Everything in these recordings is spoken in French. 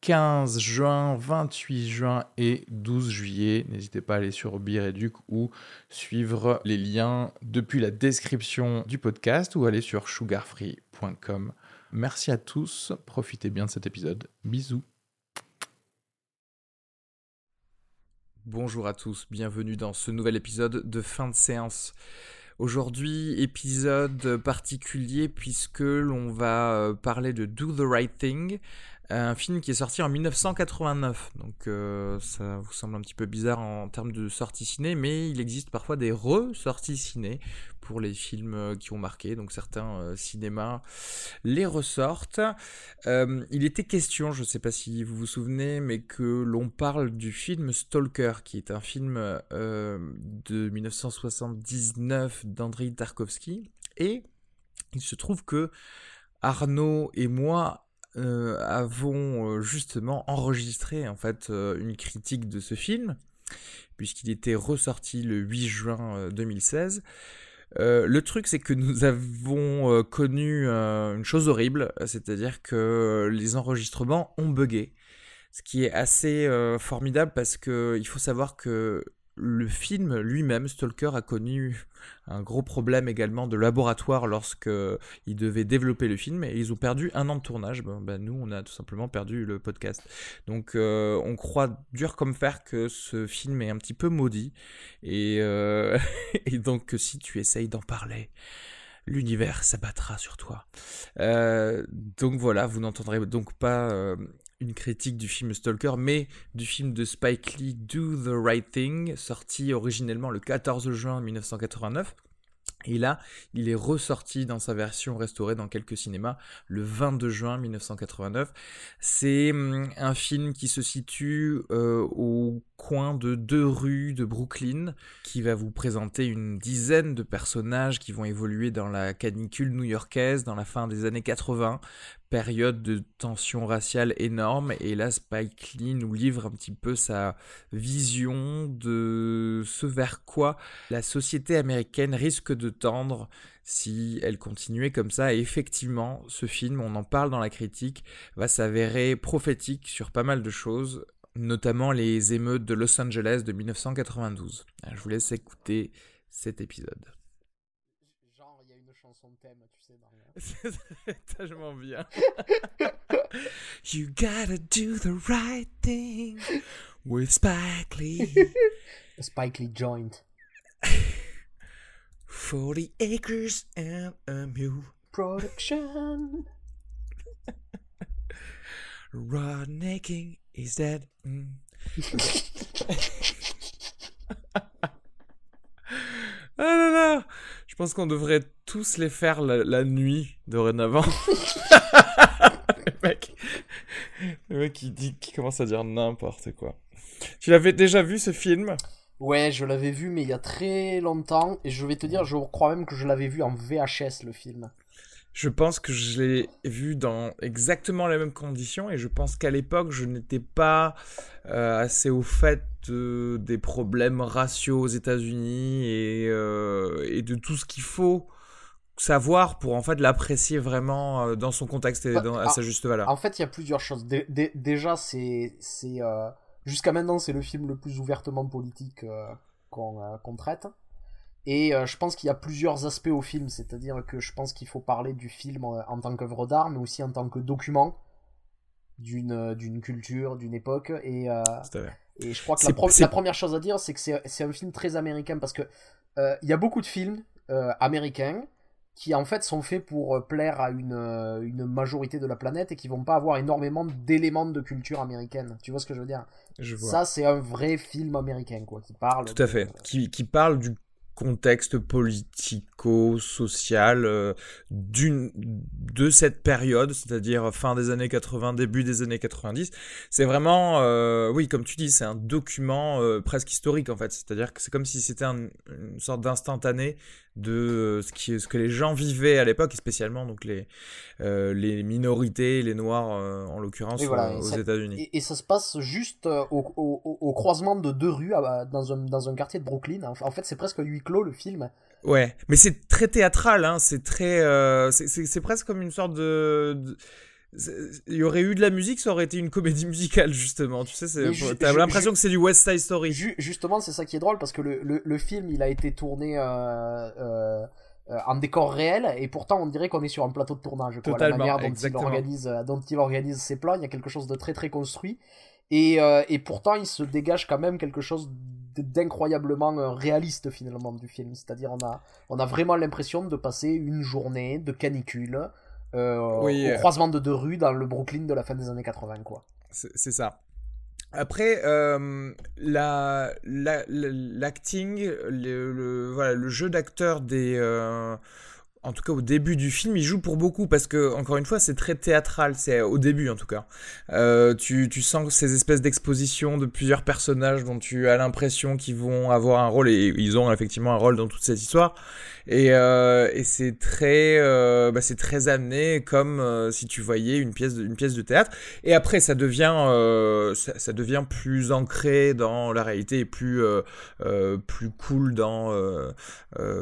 15 juin, 28 juin et 12 juillet. N'hésitez pas à aller sur Bireduc ou suivre les liens depuis la description du podcast ou aller sur sugarfree.com. Merci à tous, profitez bien de cet épisode. Bisous. Bonjour à tous, bienvenue dans ce nouvel épisode de fin de séance. Aujourd'hui, épisode particulier puisque l'on va euh, parler de Do the Right Thing, un film qui est sorti en 1989. Donc euh, ça vous semble un petit peu bizarre en termes de sortie ciné, mais il existe parfois des re-sorties ciné pour les films euh, qui ont marqué. Donc certains euh, cinémas les ressortent. il était question, je ne sais pas si vous vous souvenez, mais que l'on parle du film Stalker, qui est un film de 1979 d'Andrei Tarkovsky. Et il se trouve que Arnaud et moi euh, avons euh, justement enregistré en fait euh, une critique de ce film, puisqu'il était ressorti le 8 juin 2016. le truc, c'est que nous avons connu une chose horrible, c'est-à-dire que les enregistrements ont bugué. Ce qui est assez formidable parce qu'il faut savoir que le film lui-même, Stalker, a connu un gros problème également de laboratoire lorsque ils devaient développer le film et ils ont perdu un an de tournage. Ben, nous, on a tout simplement perdu le podcast. Donc, euh, on croit dur comme fer que ce film est un petit peu maudit et, euh, et donc si tu essayes d'en parler, l'univers s'abattra sur toi. Euh, donc voilà, vous n'entendrez donc pas une critique du film Stalker, mais du film de Spike Lee Do the Right Thing, sorti originellement le 14 juin 1989. Et là, il est ressorti dans sa version restaurée dans quelques cinémas le 22 juin 1989. C'est hum, un film qui se situe euh, au coin de deux rues de Brooklyn, qui va vous présenter une dizaine de personnages qui vont évoluer dans la canicule new-yorkaise dans la fin des années 80, période de tension raciale énorme. Et là, Spike Lee nous livre un petit peu sa vision de ce vers quoi la société américaine risque de tendre si elle continuait comme ça. Et effectivement, ce film, on en parle dans la critique, va s'avérer prophétique sur pas mal de choses notamment les émeutes de Los Angeles de 1992. Je vous laisse écouter cet épisode. Genre, il y a une chanson de thème, tu sais, C'est tellement bien. you gotta do the right thing with Spike Lee. Spike Lee joint. 40 acres and a mule. Production. Rodney is dead. Mm. ah là là Je pense qu'on devrait tous les faire la, nuit dorénavant. le mec, le mec qui dit, qui commence à dire n'importe quoi. Tu l'avais déjà vu ce film? Ouais, je l'avais vu, mais il y a très longtemps. Et je vais te dire, je crois même que je l'avais vu en VHS, le film. Je pense que je l'ai vu dans exactement les mêmes conditions et je pense qu'à l'époque, je n'étais pas euh, assez au fait des problèmes raciaux aux États-Unis et, euh, et, de tout ce qu'il faut savoir pour en fait l'apprécier vraiment euh, dans son contexte et bah, à sa juste valeur. En fait, il y a plusieurs choses. déjà, c'est jusqu'à maintenant, c'est le film le plus ouvertement politique qu'on traite. Et euh, je pense qu'il y a plusieurs aspects au film, c'est-à-dire que je pense qu'il faut parler du film en, tant qu'œuvre d'art, mais aussi en tant que document d'une euh, culture, d'une époque. Et, euh, et je crois que la, première chose à dire, c'est que c'est un film très américain parce que il y a beaucoup de films américains qui en fait sont faits pour plaire à une, une majorité de la planète et qui vont pas avoir énormément d'éléments de culture américaine. Tu vois ce que je veux dire? Ça, c'est un vrai film américain, quoi, qui parle. Tout à fait. Qui, qui parle du contexte politico politico-social d'une de cette période, c'est-à-dire fin des années 80, début des années 90. C'est vraiment, oui, comme tu dis, c'est un document presque historique en fait. C'est-à-dire que c'est comme si c'était une sorte d'instantané de euh, ce, qui, ce que les gens vivaient à l'époque, et spécialement donc les, euh, les minorités, les Noirs euh, en l'occurrence aux États-Unis. Et, ça se passe juste au, au, croisement de deux rues dans, un, dans un quartier de Brooklyn. En fait, c'est presque huis clos le film. Ouais, mais c'est très théâtral, hein, c'est très. c'est presque comme une sorte de il y aurait eu de la musique, ça aurait été une comédie musicale justement. Tu sais, t'as l'impression que c'est du West Side Story. justement, c'est ça qui est drôle parce que le, le, film, il a été tourné euh, euh, euh, en décor réel et pourtant on dirait qu'on est sur un plateau de tournage. Quoi. la manière dont il, organise, dont il organise ses plans, il y a quelque chose de très très construit et, et pourtant il se dégage quand même quelque chose d'incroyablement réaliste finalement du film. C'est-à-dire on a, on a vraiment l'impression de passer une journée de canicule euh, au euh. croisement de deux rues dans le Brooklyn de la fin des années 80, quoi. C'est ça. Après, euh, l'acting, le, voilà, le jeu d'acteur des, en tout cas au début du film, il joue pour beaucoup parce que, encore une fois, c'est très théâtral, c'est au début en tout cas. Euh, tu, tu, sens ces espèces d'expositions de plusieurs personnages dont tu as l'impression qu'ils vont avoir un rôle, et ils ont effectivement un rôle dans toute cette histoire. Et, euh, et c'est très, euh, bah, c'est très amené comme euh, si tu voyais une pièce, de, une pièce de théâtre. Et après, ça devient, euh, ça, ça, devient plus ancré dans la réalité et plus, plus cool dans,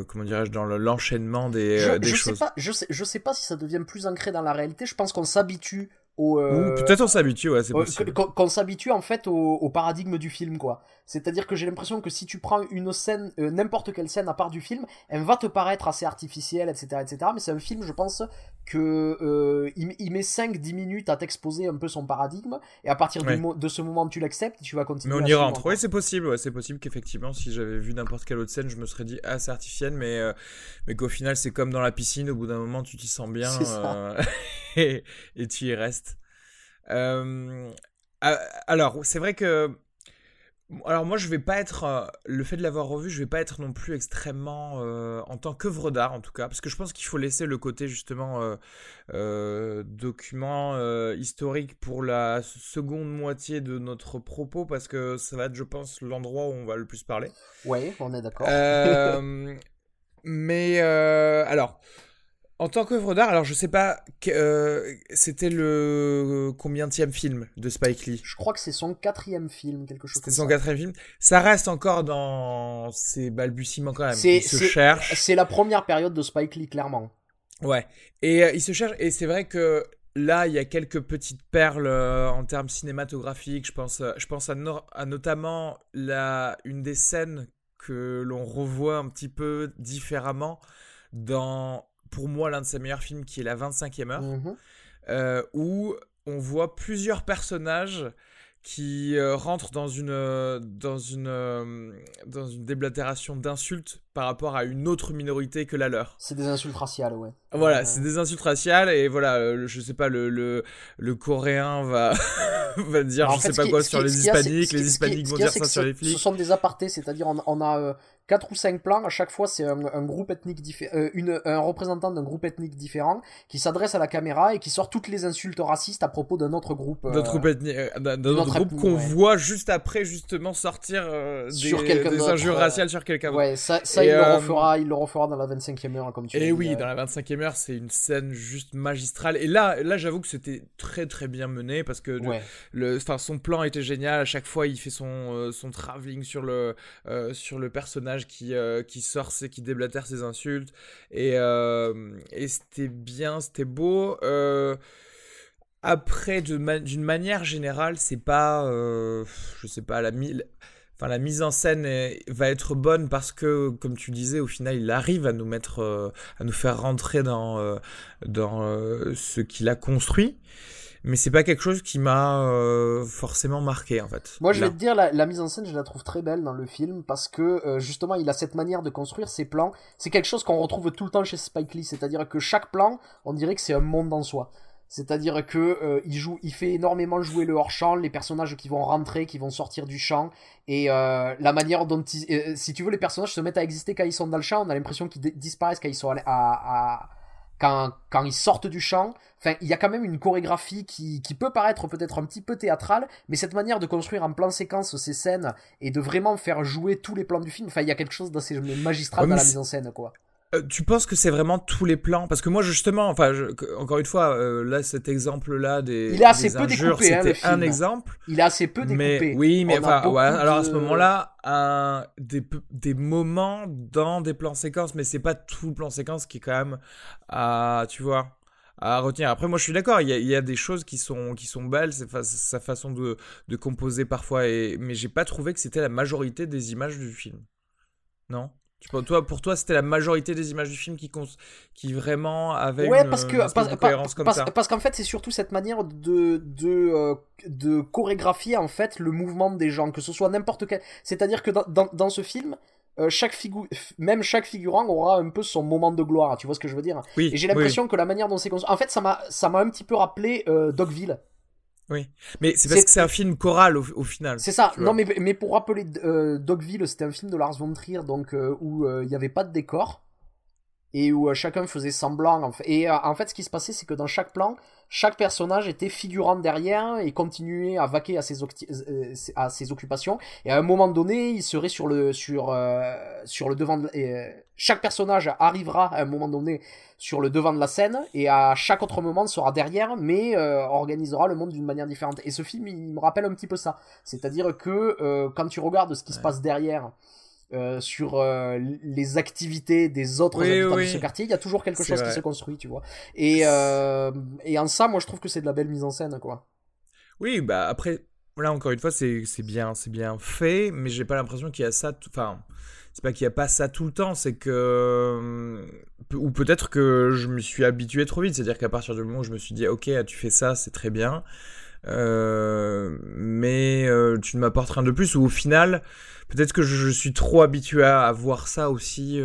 comment dirais-je, dans l'enchaînement des je, je Sais pas, je, sais, je sais pas si ça devient plus ancré dans la réalité. Je pense qu'on s'habitue au. Euh, peut-être on s'habitue, ouais, c'est possible. Qu'on s'habitue en fait au, paradigme du film, quoi. C'est-à-dire que j'ai l'impression que si tu prends une scène, euh, n'importe quelle scène à part du film, elle va te paraître assez artificielle, etc., etc. Mais c'est un film, je pense, que euh, il, met 5-10 minutes à t'exposer un peu son paradigme, et à partir de, ce moment tu l'acceptes, tu vas continuer. Mais on y rentre. Oui, c'est possible. Ouais, c'est possible qu'effectivement, si j'avais vu n'importe quelle autre scène, je me serais dit ah c'est artificiel, mais mais qu'au final c'est comme dans la piscine. Au bout d'un moment, tu t'y sens bien et, et tu y restes. Euh, alors, c'est vrai que. Alors moi je vais pas être euh, le fait de l'avoir revu je vais pas être non plus extrêmement euh, en tant qu'œuvre d'art en tout cas parce que je pense qu'il faut laisser le côté justement document historique pour la seconde moitié de notre propos parce que ça va être je pense l'endroit où on va le plus parler. Oui on est d'accord. mais alors en tant qu'œuvre d'art, alors je sais pas, euh, c'était le combienième film de Spike Lee? Je crois que c'est son quatrième film, quelque chose comme ça. C'est son quatrième film. Ça reste encore dans ses balbutiements quand même. Il se cherche. C'est la première période de Spike Lee, clairement. Ouais. Et euh, il se cherche, et c'est vrai que là, il y a quelques petites perles euh, en termes cinématographiques. Je pense, je pense à, à notamment la, une des scènes que l'on revoit un petit peu différemment dans pour moi l'un de ses meilleurs films qui est La 25e heure, mhm. euh, où on voit plusieurs personnages qui euh, rentrent dans une, euh, dans une, dans une déblatération d'insultes par rapport à une autre minorité que la leur. C'est des insultes raciales, ouais. Voilà, c'est des insultes raciales et voilà, je sais pas, le, le, le coréen va, va dire je sais pas quoi sur les hispaniques, les hispaniques vont dire ça sur les flics. Ce sont des apartés, c'est-à-dire on, on, a 4 ou 5 plans, à chaque fois c'est un, un, groupe ethnique différent, euh, un représentant d'un groupe ethnique différent qui s'adresse à la caméra et qui sort toutes les insultes racistes à propos d'un autre groupe. D'un euh, d'un autre groupe qu'on voit juste après justement sortir euh, des, des injures raciales sur quelqu'un. Ouais, ça, ça il, le refera, il le refera dans la 25e heure comme tu Et oui, dans la 25e heure, c'est une scène juste magistrale. Et là, là j'avoue que c'était très très bien mené parce que le, son plan était génial. À chaque fois, il fait son, son travelling sur le, sur le personnage qui, euh, qui sort, qui déblatère ses insultes. Et, euh, et c'était bien, c'était beau. Euh, après, d'une manière générale, c'est pas, je sais pas, la, enfin, la mise en scène va être bonne parce que, comme tu disais, au final, il arrive à nous mettre, à nous faire rentrer dans, dans ce qu'il a construit mais c'est pas quelque chose qui m'a euh, forcément marqué en fait. Moi je vais te dire la, mise en scène je la trouve très belle dans le film parce que euh, justement il a cette manière de construire ses plans. C'est quelque chose qu'on retrouve tout le temps chez Spike Lee, c'est-à-dire que chaque plan on dirait que c'est un monde en soi. C'est-à-dire que euh, il joue, il fait énormément jouer le hors champ, les personnages qui vont rentrer, qui vont sortir du champ, et euh, la manière dont, euh, si tu veux, les personnages se mettent à exister quand ils sont dans le champ. On a l'impression qu'ils disparaissent quand ils sont à, à, quand, quand ils sortent du champ. Enfin, il y a quand même une chorégraphie qui, qui peut paraître peut-être un petit peu théâtrale, mais cette manière de construire en plan séquence ces scènes et de vraiment faire jouer tous les plans du film, enfin, il y a quelque chose d'assez magistral dans la mise en scène, quoi. Euh, tu penses que c'est vraiment tous les plans? Parce que moi, justement, enfin, encore une fois, euh, là, cet exemple-là des. Il est assez peu découpé, hein, c'était un exemple. Il est assez peu découpé. oui, mais enfin, alors à ce moment-là, un, des, des moments dans des plans séquences, mais c'est pas tout le plan séquence qui est quand même à, tu vois, à retenir. Après, moi, je suis d'accord. Il y, a des choses qui sont qui sont belles, sa façon de, de composer parfois, et mais j'ai pas trouvé que c'était la majorité des images du film. Non? Toi, pour toi, c'était la majorité des images du film qui, qui vraiment avaient ouais, parce que, cohérence comme ça. Parce qu'en fait, c'est surtout cette manière de, de, euh, de chorégraphier en fait le mouvement des gens, que ce soit n'importe quel. C'est-à-dire que dans, dans, dans, ce film, euh, chaque même chaque figurant aura un peu son moment de gloire. Tu vois ce que je veux dire? Oui, Et j'ai l'impression que la manière dont c'est construit. En fait, ça m'a, ça m'a un petit peu rappelé euh, Dogville. Oui, mais c'est parce que c'est un film choral au, final. C'est ça. Non, mais, mais pour rappeler, euh, Dogville, c'était un film de Lars von Trier, donc euh, où euh, il n'y avait pas de décor et où chacun faisait semblant. Et en fait, ce qui se passait, c'est que dans chaque plan, chaque personnage était figurant derrière et continuait à vaquer à ses, à ses occupations. Et à un moment donné, il serait sur le sur sur le devant. De, chaque personnage arrivera à un moment donné sur le devant de la scène et à chaque autre moment sera derrière mais euh, organisera le monde d'une manière différente et ce film il me rappelle un petit peu ça c'est à dire que euh, quand tu regardes ce qui se passe derrière euh, sur les activités des autres habitants de ce quartier. Il y a toujours quelque chose qui se construit tu vois. Et, et en ça moi je trouve que c'est de la belle mise en scène quoi. Oui bah après là encore une fois c'est bien c'est bien fait mais j'ai pas l'impression qu'il y a ça enfin c'est pas qu'il n'y a pas ça tout le temps, c'est que. Euh, ou peut-être que je me suis habitué trop vite, c'est-à-dire qu'à partir du moment où je me suis dit, ok, tu fais ça, c'est très bien, euh, mais euh, tu ne m'apportes rien de plus, ou au final, peut-être que je, suis trop habitué à, voir ça aussi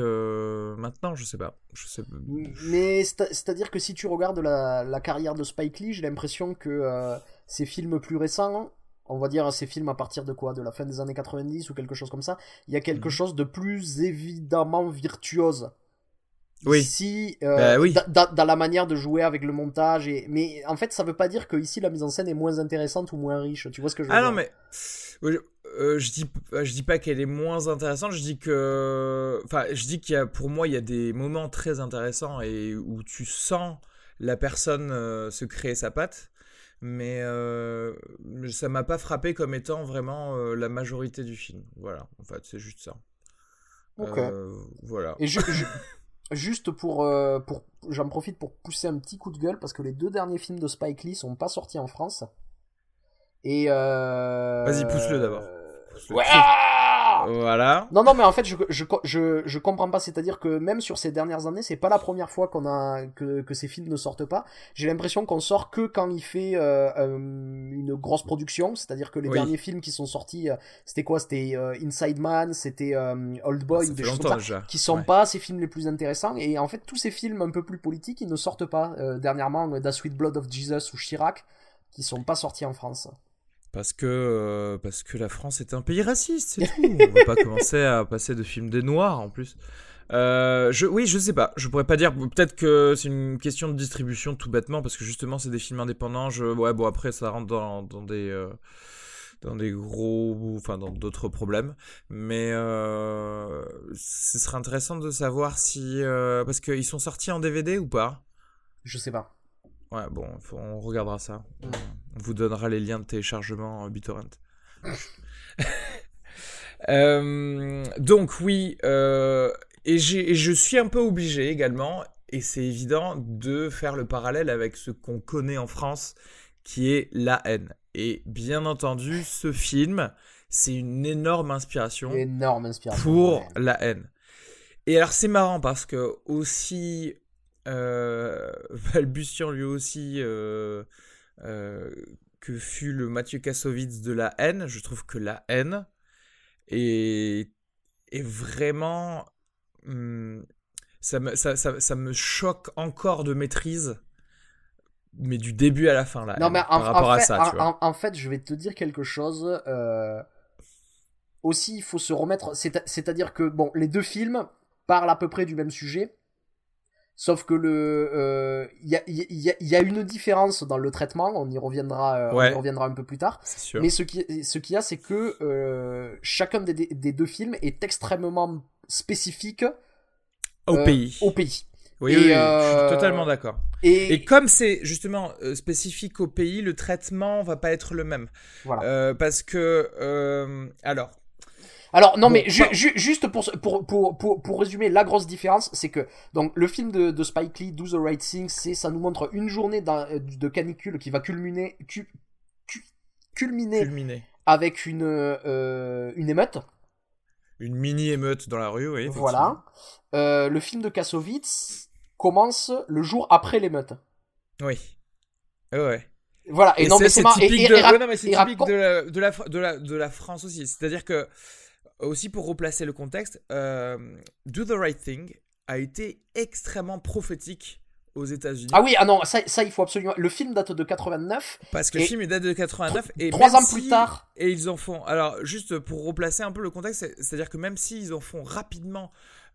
maintenant, je sais pas. Je sais... Mais c'est-à-dire que si tu regardes la, la carrière de Spike Lee, j'ai l'impression que ces films plus récents on va dire ces films à partir de quoi? De la fin des années 90 ou quelque chose comme ça, il y a quelque mhm. chose de plus évidemment virtuose. Oui. Ici, euh, bah oui. dans la manière de jouer avec le montage. Et... Mais en fait, ça veut pas dire que ici la mise en scène est moins intéressante ou moins riche. Tu vois ce que je veux ah dire? Ah non, mais. Euh, je dis je dis pas qu'elle est moins intéressante je dis que enfin je dis qu'il y a pour moi il y a des moments très intéressants et où tu sens la personne euh, se créer sa patte mais euh, ça m'a pas frappé comme étant vraiment euh, la majorité du film. Voilà, en fait, c'est juste ça. Ok. Euh, voilà. Et juste pour, pour j'en profite pour pousser un petit coup de gueule parce que les deux derniers films de Spike Lee sont pas sortis en France. Et vas-y, pousse-le d'abord. Ouais. Voilà. Non, non, mais en fait, je, je, je, je comprends pas. C'est-à-dire que même sur ces dernières années, c'est pas la première fois qu'on a que, que ces films ne sortent pas. J'ai l'impression qu'on sort que quand il fait euh, euh, une grosse production. C'est-à-dire que les derniers films qui sont sortis, euh, c'était quoi? C'était Inside Man, c'était Old Boy ah, ou des choses comme ça, qui sont pas ces films les plus intéressants. Et en fait, tous ces films un peu plus politiques, ils ne sortent pas. dernièrement, The Sweet Blood of Jesus ou Chirac, qui sont pas sortis en France. Parce que, euh, parce que la France est un pays raciste, c'est tout. On va pas commencer à passer de films des Noirs en plus. Euh, je, oui, je sais pas. Je pourrais pas dire. Peut-être que c'est une question de distribution tout bêtement, parce que justement, c'est des films indépendants. Je, ouais, bon, après, ça rentre dans, dans des. Euh, dans des gros. Enfin, dans d'autres problèmes. Mais ce serait intéressant de savoir si. parce qu'ils sont sortis en DVD ou pas? Je sais pas. Ouais, bon, on regardera ça. On vous donnera les liens de téléchargement euh, BitTorrent. Euh, donc oui, euh, et, je suis un peu obligé également, et c'est évident, de faire le parallèle avec ce qu'on connaît en France, qui est la haine. Et bien entendu, ce film, c'est une énorme inspiration, énorme inspiration pour la haine. Et alors c'est marrant parce que aussi balbutiant lui aussi euh, euh, que fut le Mathieu Kassovitz de la haine. Je trouve que la haine est, est vraiment... Hmm, ça, me, ça, ça, me choque encore de maîtrise mais du début à la fin là. Non mais par rapport fait, à ça, tu vois. en, fait, je vais te dire quelque chose. Euh, aussi, il faut se remettre. C'est-à-dire que bon, les deux films parlent à peu près du même sujet. Sauf que le, il euh, y, a, y, a, y, a, une différence dans le traitement. On y reviendra, euh, on y reviendra un peu plus tard. Sûr. Mais ce qui, ce qu'il y a, c'est que euh, chacun des, des, deux films est extrêmement spécifique au pays. Au pays. Oui, oui, je suis totalement d'accord. Et... et... comme c'est justement spécifique au pays, le traitement va pas être le même. Voilà. parce que, alors, alors non mais juste pour, pour, pour, pour, pour résumer la grosse différence c'est que donc le film de, de Spike Lee Do the Right Thing c'est ça nous montre une journée de canicule qui va culminer culminer, avec une euh, une émeute. Une mini émeute dans la rue oui voilà. Euh, le film de Kassovitz commence le jour après l'émeute. Oui. Ouais voilà. Et, non mais c'est typique, de, typique de, la, de, la, de, la, de la France aussi. C'est à dire que aussi pour replacer le contexte, euh, Do the Right Thing a été extrêmement prophétique aux États-Unis. Ah oui, ah non, ça, ça, il faut absolument. Le film date de 89. Parce que le film date de 89 et trois ans plus tard. Et ils en font. Alors juste pour replacer un peu le contexte, c'est-à-dire que même s'ils en font rapidement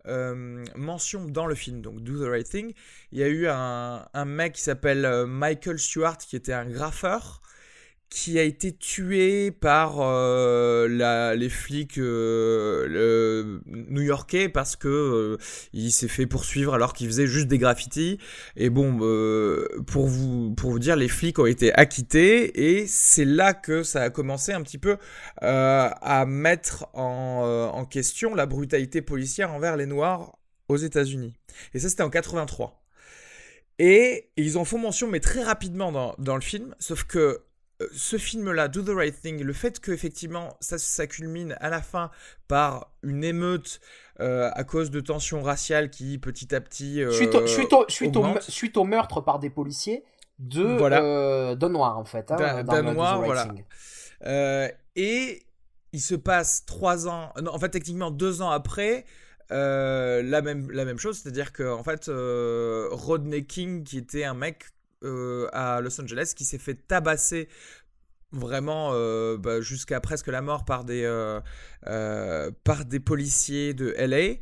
euh, mention dans le film, donc Do the Right Thing, il y a eu un, un mec qui s'appelle euh, Michael Stewart qui était un graffeur qui a été tué par euh, les flics euh, new-yorkais parce que euh, il s'est fait poursuivre alors qu'il faisait juste des graffitis. Et bon, pour vous pour vous dire, les flics ont été acquittés et c'est là que ça a commencé un petit peu à mettre en, question la brutalité policière envers les Noirs aux États-Unis. Et ça, c'était en 83. Et ils en font mention, mais très rapidement dans, le film, sauf que ce film-là, Do the Right Thing, le fait que effectivement ça, ça culmine à la fin par une émeute euh, à cause de tensions raciales qui petit à petit euh, suite, au, suite, au, suite, au, meurtre par des policiers de voilà. d'un noir en fait, hein, d'un noir, voilà. et il se passe trois ans, non, en fait techniquement deux ans après. la même la même chose, c'est-à-dire que en fait Rodney King, qui était un mec euh, à Los Angeles qui s'est fait tabasser vraiment euh, bah, jusqu'à presque la mort par des, euh, par des policiers de LA.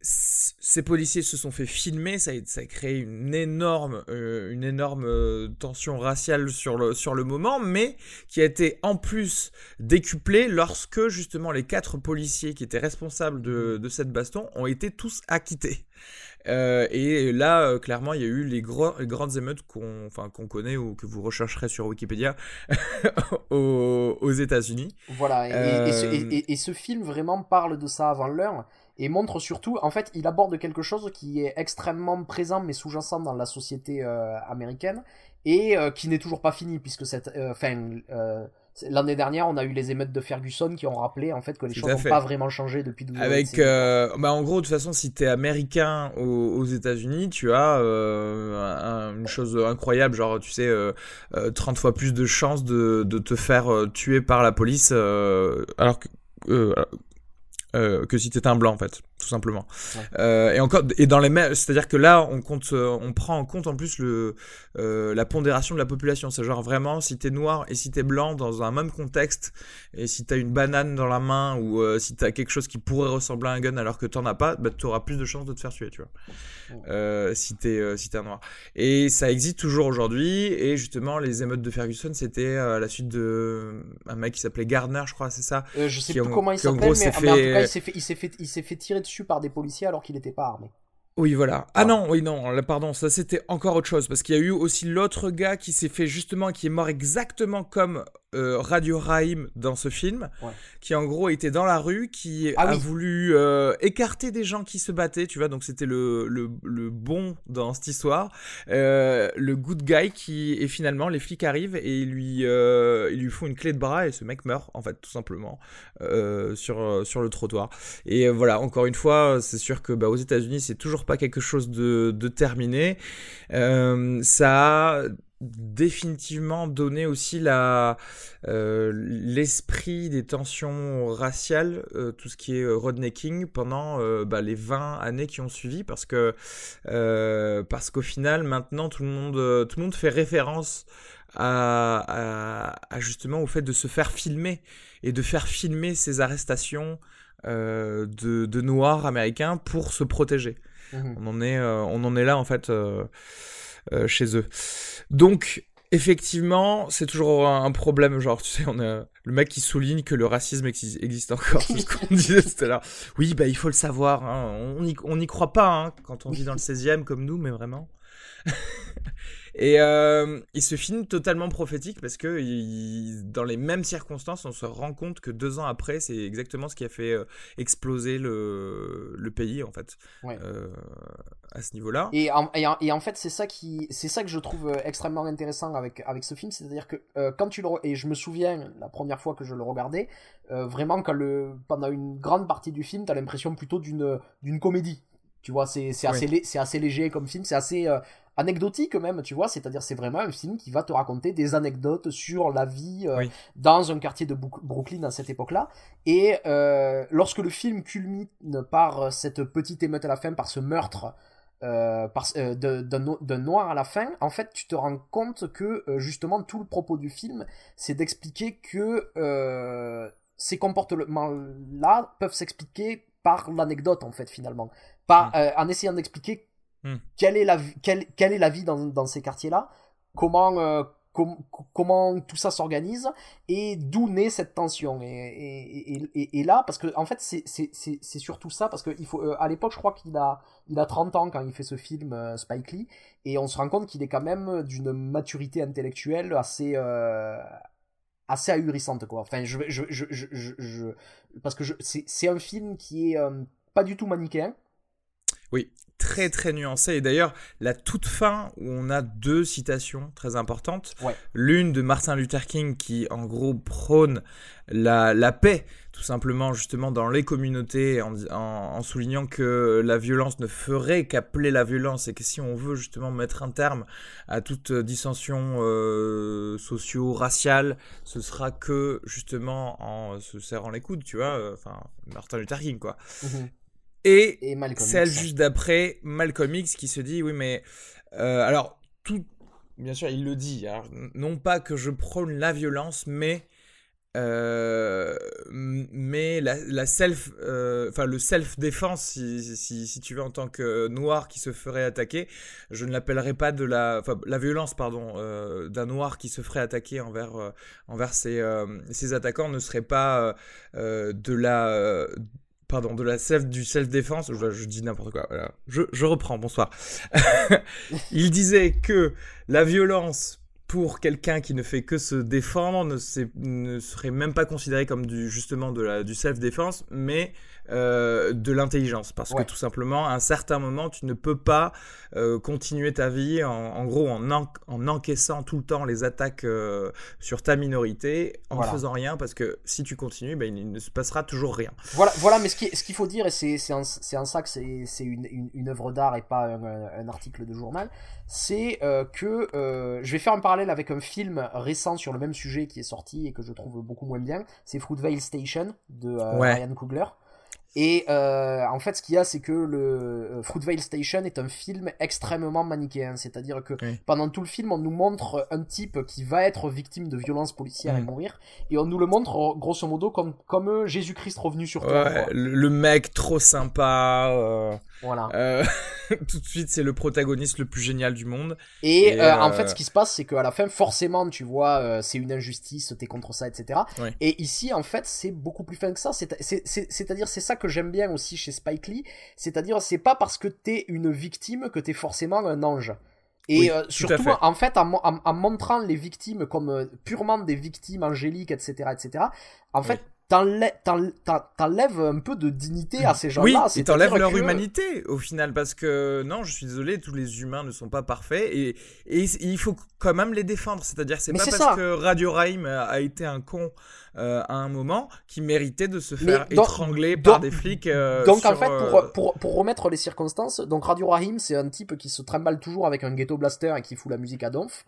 Ces policiers se sont fait filmer, ça a, créé une énorme, une énorme tension raciale sur le, sur le moment, mais qui a été en plus décuplée lorsque justement les quatre policiers qui étaient responsables de cette baston ont été tous acquittés. Euh, et là, euh, clairement, il y a eu les, grandes émeutes qu'on qu'on connaît ou que vous rechercherez sur Wikipédia aux, États-Unis. Voilà, et, et, ce, film vraiment parle de ça avant l'heure et montre surtout, en fait, il aborde quelque chose qui est extrêmement présent mais sous-jacent dans la société euh, américaine et qui n'est toujours pas fini puisque cette, enfin L'année dernière, on a eu les émeutes de Ferguson qui ont rappelé en fait que les choses n'ont pas vraiment changé depuis 12 Avec, euh, bah en gros, de toute façon, si tu es américain aux, États-Unis, tu as euh, une chose incroyable, genre, tu sais, euh, 30 fois plus de chances de, de te faire tuer par la police, alors que euh, que si t'étais un blanc en fait, tout simplement. Euh, et encore, et dans les c'est-à-dire que là, on compte, euh, on prend en compte en plus le la pondération de la population. C'est genre vraiment si t'es noir et si t'es blanc dans un même contexte, et si t'as une banane dans la main ou si t'as quelque chose qui pourrait ressembler à un gun alors que t'en as pas, bah t'auras plus de chances de te faire tuer, tu vois. si t'es si t'es noir. Et ça existe toujours aujourd'hui. Et justement, les émeutes de Ferguson, c'était à la suite de un mec qui s'appelait Gardner, je crois, c'est ça. je sais plus comment il s'appelle, mais, il s'est fait, il s'est fait, il s'est fait tirer dessus par des policiers alors qu'il n'était pas armé. Oui, voilà. Ah non, oui, non, là, pardon, ça c'était encore autre chose, parce qu'il y a eu aussi l'autre gars qui s'est fait justement, qui est mort exactement comme euh, Radio Raïm dans ce film, qui en gros était dans la rue, qui ah a voulu euh, écarter des gens qui se battaient, tu vois, donc c'était le, le, le, bon dans cette histoire, euh, le good guy qui, et finalement les flics arrivent et ils lui, ils lui font une clé de bras et ce mec meurt, en fait, tout simplement, sur, sur le trottoir. Et voilà, encore une fois, c'est sûr que bah, aux États-Unis, c'est toujours pas quelque chose de, de terminé. ça a définitivement donné aussi la euh, l'esprit des tensions raciales, euh, tout ce qui est rednecking pendant bah, les 20 années qui ont suivi, parce que parce qu'au final maintenant tout le monde tout le monde fait référence à, justement au fait de se faire filmer et de faire filmer ces arrestations de, de noirs américains pour se protéger. Mmh on en est on en est là en fait euh, chez eux. Donc, effectivement, c'est toujours un problème. Genre, tu sais, on a le mec qui souligne que le racisme existe encore. C'est ce qu'on disait tout à l'heure. Oui, bah, il faut le savoir. Hein. On n'y croit pas hein, quand on vit dans le 16e comme nous, mais vraiment. Et euh, il se filme totalement prophétique parce que dans les mêmes circonstances, on se rend compte que deux ans après, c'est exactement ce qui a fait euh, exploser le, le, pays en fait. Euh, à ce niveau-là. Et en, et, en, fait, c'est ça qui, c'est ça que je trouve extrêmement intéressant avec avec ce film, c'est-à-dire que quand tu le et je me souviens la première fois que je le regardais, vraiment quand le pendant une grande partie du film, t'as l'impression plutôt d'une d'une comédie. Tu vois, c'est assez, c'est assez léger comme film, c'est assez anecdotique même, tu vois, c'est-à-dire c'est vraiment un film qui va te raconter des anecdotes sur la vie euh, dans un quartier de Brooklyn à cette époque-là. Et euh, lorsque le film culmine par euh, cette petite émeute à la fin, par ce meurtre euh, d'un noir à la fin, en fait, tu te rends compte que justement tout le propos du film, c'est d'expliquer que ces comportements-là peuvent s'expliquer par l'anecdote en fait finalement, pas mm. en essayant d'expliquer Hmm. Quelle, est la, vie dans, ces quartiers-là? Comment, euh, comment tout ça s'organise? Et d'où naît cette tension? Et, là, parce que en fait, c'est surtout ça, parce qu'il faut, euh, à l'époque, je crois qu'il a, il a 30 ans quand il fait ce film, euh, Spike Lee, et on se rend compte qu'il est quand même d'une maturité intellectuelle assez. ahurissante enfin parce que c'est un film qui est pas du tout manichéen oui, très très nuancé. Et d'ailleurs, la toute fin où on a deux citations très importantes. L'une de Martin Luther King qui en gros prône la, la paix, tout simplement justement dans les communautés, en, en, soulignant que la violence ne ferait qu'appeler la violence et que si on veut justement mettre un terme à toute dissension euh, socio-raciale, ce sera que justement en se serrant les coudes, tu vois. Euh, enfin, Martin Luther King, quoi. Mhm. Et, celle juste d'après, Malcolm X, qui se dit, oui, mais... Euh, alors, tout... Bien sûr, il le dit. non pas que je prône la violence, mais... Euh, mais la, self, euh, enfin le self défense, si, si, si, tu veux en tant que noir qui se ferait attaquer, je ne l'appellerai pas de la, la violence pardon d'un noir qui se ferait attaquer envers envers ses, ses attaquants ne serait pas de la pardon, de la self, du self-défense, je, dis n'importe quoi, je, je, reprends, bonsoir. il disait que la violence pour quelqu'un qui ne fait que se défendre ne, ne serait même pas considéré comme du, justement de la, du self-défense, mais euh, de l'intelligence. Parce que tout simplement, à un certain moment, tu ne peux pas euh, continuer ta vie en, gros en, en, encaissant tout le temps les attaques euh, sur ta minorité en faisant rien. Parce que si tu continues, ben, il ne se passera toujours rien. Voilà, voilà mais ce qu'il ce faut dire, et c'est en, en, ça que c'est une, une, une, œuvre d'art et pas un, un, article de journal, c'est que je vais faire un parallèle avec un film récent sur le même sujet qui est sorti et que je trouve beaucoup moins bien. C'est Fruitvale Station de Ryan Coogler. Et euh, en fait, ce qu'il y a, c'est que le euh, Fruitvale Station est un film extrêmement manichéen. C'est-à-dire que pendant tout le film, on nous montre un type qui va être victime de violences policières et mourir. Et on nous le montre, grosso modo, comme, comme Jésus-Christ revenu sur Terre. le mec trop sympa. Euh, voilà. tout de suite, c'est le protagoniste le plus génial du monde. Et, en fait, ce qui se passe, c'est qu'à la fin, forcément, tu vois, c'est une injustice, t'es contre ça, etc. Et ici, en fait, c'est beaucoup plus fin que ça. C'est-à-dire, c'est ça que j'aime bien aussi chez Spike Lee, c'est-à-dire c'est pas parce que t'es une victime que t'es forcément un ange. Et euh, surtout, en fait, en, montrant les victimes comme euh, purement des victimes angéliques, etc., etc., en fait, t'enlèves un peu de dignité à ces gens-là. Oui, et t'enlèves leur humanité au final, parce que non, je suis désolé, tous les humains ne sont pas parfaits et, et il faut quand même les défendre. C'est-à-dire, c'est pas parce que Radio Raim a été un con euh, à un moment qui méritait de se faire étrangler par des flics. Euh, donc en fait, pour, euh, pour, pour, remettre les circonstances, donc Radio Rahim, c'est un type qui se trimballe toujours avec un ghetto blaster et qui fout la musique à donf.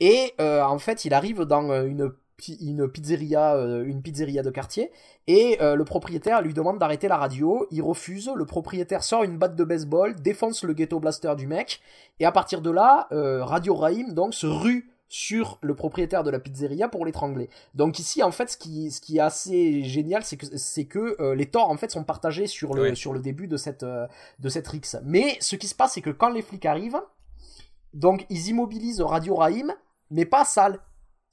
Et en fait, il arrive dans une une pizzeria, euh, une pizzeria de quartier, et euh, le propriétaire lui demande d'arrêter la radio, il refuse, le propriétaire sort une batte de baseball, défonce le ghetto blaster du mec, et à partir de là, euh, Radio Raïm donc se rue sur le propriétaire de la pizzeria pour l'étrangler. Donc ici en fait ce qui, ce qui est assez génial c'est que c'est que les torts en fait sont partagés sur le sur le début de cette de cette rixe. Mais ce qui se passe c'est que quand les flics arrivent donc ils immobilisent Radio Raïm mais pas Sal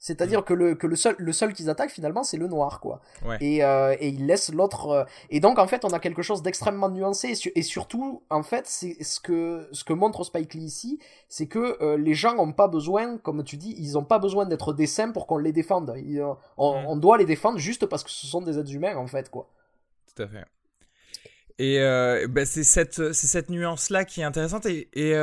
c'est-à-dire mm. que le, que le seul, le seul qu'ils attaquent finalement c'est le noir quoi. Et, euh, et ils laissent l'autre. Euh, et donc en fait on a quelque chose d'extrêmement nuancé et, surtout en fait c'est ce que ce que montre Spike Lee ici, c'est que euh, les gens ont pas besoin, comme tu dis, ils ont pas besoin d'être des saints pour qu'on les défende. Mm. on, doit les défendre juste parce que ce sont des êtres humains en fait quoi. Tout à fait. Et ben, c'est cette cette nuance là qui est intéressante et, et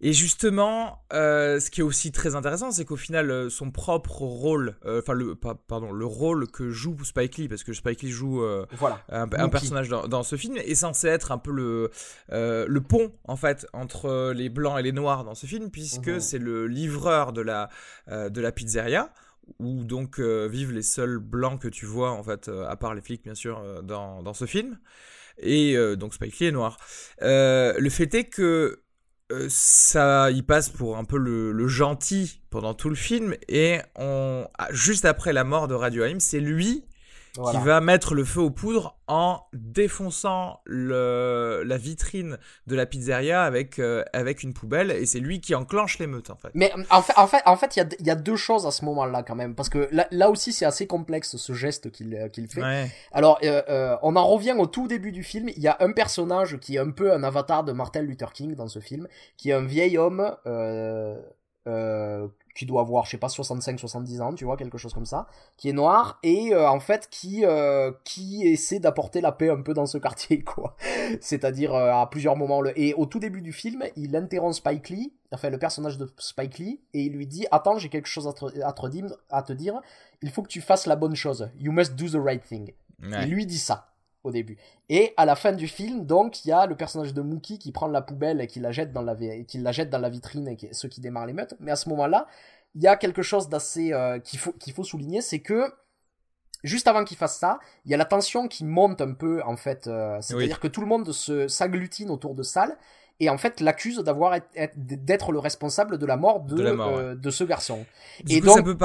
et justement, euh, ce qui est aussi très intéressant, c'est qu'au final, euh, son propre rôle, euh, enfin le, pardon, le rôle que joue Spike Lee, parce que Spike Lee joue voilà. un, personnage dans, dans, ce film, est censé être un peu le le pont en fait entre les blancs et les noirs dans ce film, puisque mhm. c'est le livreur de la de la pizzeria où donc vivent les seuls blancs que tu vois en fait, à part les flics bien sûr dans dans ce film. Et donc Spike Lee est noir. le fait est que ça, il passe pour un peu le, gentil pendant tout le film et on, juste après la mort de Radio Aim, c'est lui qui va mettre le feu aux poudres en défonçant le, la vitrine de la pizzeria avec, euh, avec une poubelle et c'est lui qui enclenche l'émeute en fait. Mais en fait, en fait, en fait, il y a, y a, deux choses à ce moment-là quand même parce que là, là aussi c'est assez complexe ce geste qu'il euh, qu'il fait. Alors, euh, euh, on en revient au tout début du film. Il y a un personnage qui est un peu un avatar de Martin Luther King dans ce film, qui est un vieil homme. Euh, euh, qui doit avoir, je sais pas, 65-70 ans, tu vois, quelque chose comme ça, qui est noir et euh, en fait qui euh, qui essaie d'apporter la paix un peu dans ce quartier, quoi. C'est-à-dire euh, à plusieurs moments. Le... Et au tout début du film, il interrompt Spike Lee, enfin le personnage de Spike Lee, et il lui dit Attends, j'ai quelque chose à te, à, te dire, à te dire, il faut que tu fasses la bonne chose. You must do the right thing. Il lui dit ça au début. Et à la fin du film, donc, il y a le personnage de Mookie qui prend la poubelle et qui la jette dans la, qui la, jette dans la vitrine, et qui, ce qui démarre l'émeute. Mais à ce moment-là, il y a quelque chose d'assez euh, qu'il faut qu'il faut souligner, c'est que juste avant qu'il fasse ça, il y a la tension qui monte un peu en fait. Euh, c'est-à-dire que tout le monde se s'agglutine autour de Sal et en fait l'accuse d'avoir d'être le responsable de la mort de, euh, de ce garçon. et donc ça peut,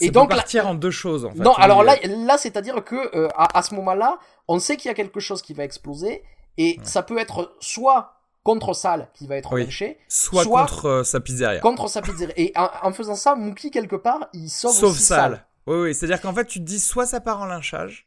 et donc partir en deux choses en fait. Non, alors là, là c'est-à-dire que à, ce moment-là, on sait qu'il y a quelque chose qui va exploser et ça peut être soit contre Sal qui va être oui. soit, contre euh, sa pizzeria. Contre sa pizzeria. Et en, faisant ça, Mookie quelque part, il sauve, aussi Sal. Oui, oui, c'est-à-dire qu'en fait, tu te dis soit ça part en lynchage,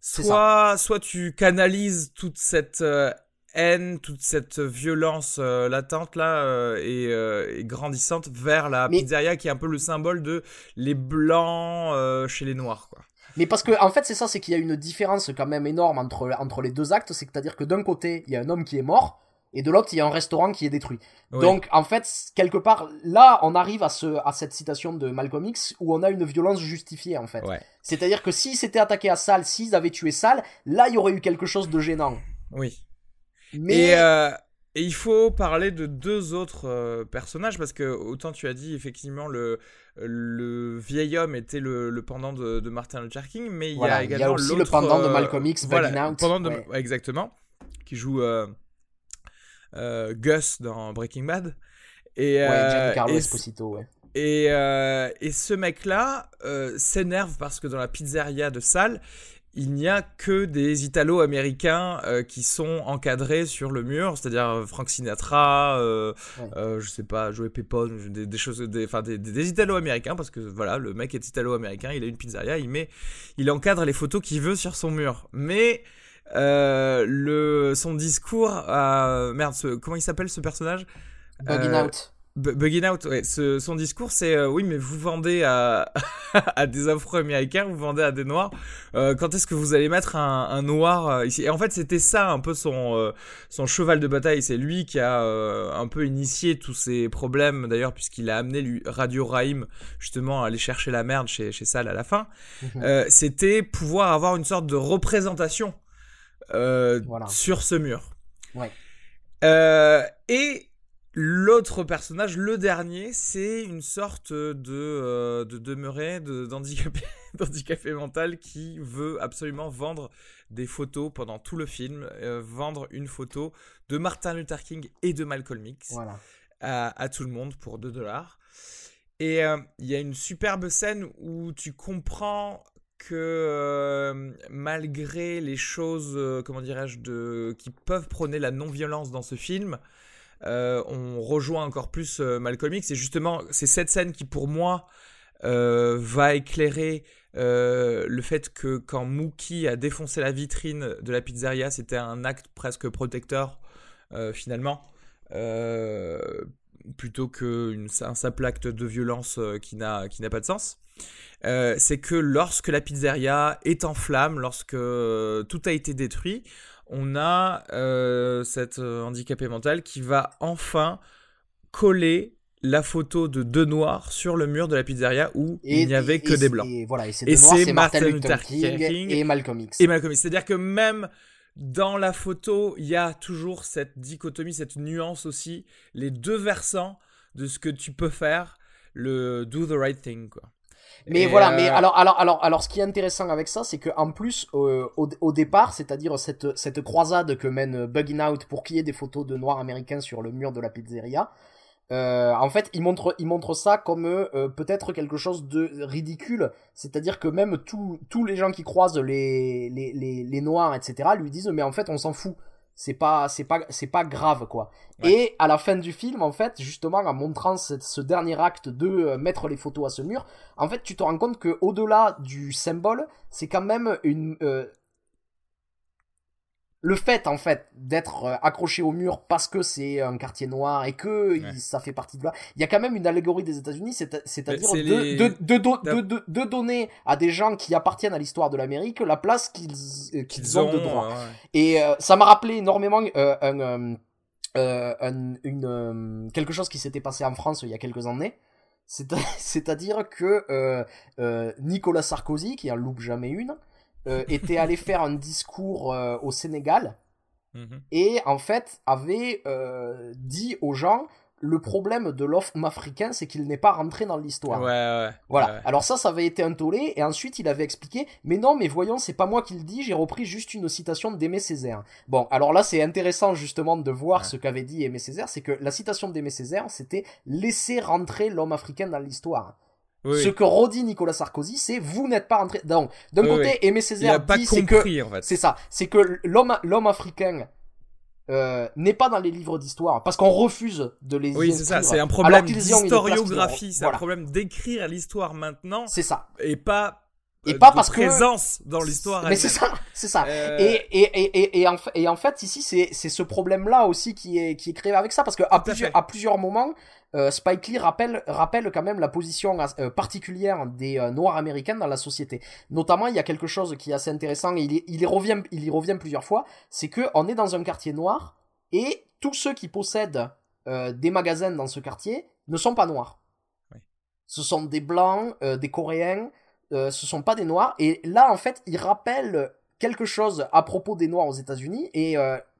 soit, soit tu canalises toute cette euh, haine, toute cette violence euh, latente là et, et, grandissante vers la pizzeria qui est un peu le symbole de les blancs chez les noirs, quoi. Mais parce que en fait c'est ça, c'est qu'il y a une différence quand même énorme entre entre les deux actes, c'est-à-dire que d'un côté il y a un homme qui est mort et de l'autre il y a un restaurant qui est détruit. Donc en fait quelque part là on arrive à ce à cette citation de Malcolm X où on a une violence justifiée en fait. C'est-à-dire que s'ils s'étaient attaqués à Sal, s'ils avaient tué Sal, là il y aurait eu quelque chose de gênant. Oui. Mais euh, et, il faut parler de deux autres euh, personnages parce que autant tu as dit effectivement le le vieil homme était le, le pendant de, de, Martin Luther King, mais il y a également l'autre. Le pendant de euh, Malcolm X, voilà, pendant de, exactement, qui joue Gus dans Breaking Bad. Et, euh, Esposito, ouais. Et, euh, et ce mec-là s'énerve parce que dans la pizzeria de salle, il n'y a que des Italo-américains qui sont encadrés sur le mur, c'est-à-dire Frank Sinatra, je sais pas, Joey Pepone, des, des choses, des, enfin des, des Italo-américains parce que voilà, le mec est Italo-américain, il a une pizzeria, il met, il encadre les photos qu'il veut sur son mur, mais euh, le, son discours à... Merde, comment il s'appelle ce personnage? Bugging euh, Out. Bugging Out, ouais, son discours c'est euh, oui mais vous vendez à, à des Afro-Américains, vous vendez à des Noirs. Euh, quand est-ce que vous allez mettre un, un Noir euh, ici? Et en fait c'était ça un peu son son cheval de bataille. C'est lui qui a un peu initié tous ces problèmes d'ailleurs puisqu'il a amené lui, Radio Raïm justement à aller chercher la merde chez chez Sal à la fin. Mhm. c'était pouvoir avoir une sorte de représentation sur ce mur. Ouais. et L'autre personnage, le dernier, c'est une sorte de, euh, de demeuré, d'handicapé, mental qui veut absolument vendre des photos pendant tout le film, euh, vendre une photo de Martin Luther King et de Malcolm X à, tout le monde pour 2 dollars. Et euh, il y a une superbe scène où tu comprends que malgré les choses, comment dirais-je, qui peuvent prôner la non-violence dans ce film, euh, on rejoint encore plus euh, Malcolm X. Et justement, c'est cette scène qui, pour moi, euh, va éclairer le fait que quand Mookie a défoncé la vitrine de la pizzeria, c'était un acte presque protecteur, finalement. plutôt qu'un simple acte de violence qui n'a pas de sens. c'est que lorsque la pizzeria est en flammes, lorsque tout a été détruit, on a euh, cet euh, handicapé mental qui va enfin coller la photo de deux noirs sur le mur de la pizzeria où il n'y avait que des blancs. Et, voilà, et c'est Martin Luther King, et Malcolm X. Et Malcolm X. C'est-à-dire que même dans la photo, il y a toujours cette dichotomie, cette nuance aussi, les deux versants de ce que tu peux faire, le do the right thing, quoi. Mais voilà, mais euh, alors, alors, alors, alors, ce qui est intéressant avec ça, c'est qu'en plus, euh, au, au, départ, c'est-à-dire cette, cette croisade que mène Bugging Out pour qu'il y ait des photos de noirs américains sur le mur de la pizzeria, euh, en fait, il montre, il montre ça comme euh, peut-être quelque chose de ridicule. C'est-à-dire que même tous les gens qui croisent les, les, les, les noirs, etc., lui disent, mais en fait, on s'en fout c'est pas c'est pas c'est pas grave quoi. Et à la fin du film en fait justement en montrant ce, dernier acte de euh, mettre les photos à ce mur en fait tu te rends compte que au delà du symbole c'est quand même une euh, le fait en fait d'être euh, accroché au mur parce que c'est un quartier noir et que ça fait partie de là, il y a quand même une allégorie des États-Unis, c'est-à-dire de, de, de, donner à des gens qui appartiennent à l'histoire de l'Amérique la place qu'ils euh, qu'ils ont, de droit. Et euh, ça m'a rappelé énormément un, une, quelque chose qui s'était passé en France il y a quelques années. C'est-à-dire que Nicolas Sarkozy, qui en loupe jamais une, euh, était allé faire un discours euh, au Sénégal mhm. et en fait avait euh, dit aux gens le problème de l'homme africain, c'est qu'il n'est pas rentré dans l'histoire. Ouais, ouais, voilà. Alors ça, ça avait été un tollé, et ensuite il avait expliqué, mais non, mais voyons, c'est pas moi qui le dis, j'ai repris juste une citation d'Aimé Césaire. Bon, alors là, c'est intéressant justement de voir ce qu'avait dit Aimé Césaire, c'est que la citation d'Aimé Césaire, c'était laisser rentrer l'homme africain dans l'histoire. Ce que redit Nicolas Sarkozy, c'est vous n'êtes pas rentré. Donc, d'un côté, Aimé Césaire dit c'est que c'est ça, c'est que l'homme l'homme africain euh, n'est pas dans les livres d'histoire parce qu'on refuse de les oui c'est ça c'est un problème d'historiographie c'est un problème d'écrire l'histoire maintenant c'est ça. et pas et euh, pas parce présence dans l'histoire mais c'est ça c'est ça euh. et, et, et, et, en, et en fait ici c'est ce problème là aussi qui est qui est créé avec ça parce que à plusieurs à plusieurs moments euh, Spike Lee rappelle, rappelle quand même la position euh, particulière des Noirs américains dans la société. Notamment, il y a quelque chose qui est assez intéressant, et il, y, il y revient, il y revient plusieurs fois, c'est que on est dans un quartier noir, et tous ceux qui possèdent des magasins dans ce quartier ne sont pas noirs. Ce sont des blancs, des coréens, ce sont pas des noirs, et là, en fait, il rappelle quelque chose à propos des noirs aux États-Unis, et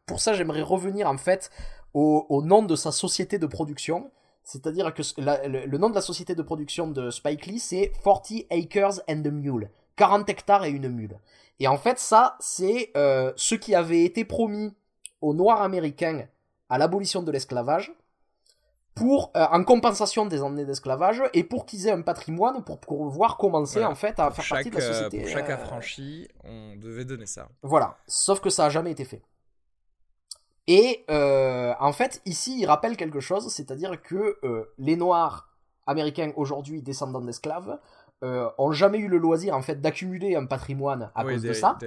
pour ça, j'aimerais revenir, en fait, au, au nom de sa société de production, c'est-à-dire que le, nom de la société de production de Spike Lee, c'est 40 Acres and a Mule. 40 hectares et une mule. Et en fait, ça, c'est euh, ce qui avait été promis aux Noirs américains à l'abolition de l'esclavage, pour euh, en compensation des années d'esclavage et pour qu'ils aient un patrimoine pour pouvoir commencer en fait à faire partie de la euh, société. Pour chaque affranchi, on devait donner ça. Voilà, sauf que ça a jamais été fait. Et euh, en fait, ici, il rappelle quelque chose, c'est-à-dire que euh, les Noirs américains aujourd'hui descendants d'esclaves euh, ont jamais eu le loisir en fait d'accumuler un patrimoine à cause de ça,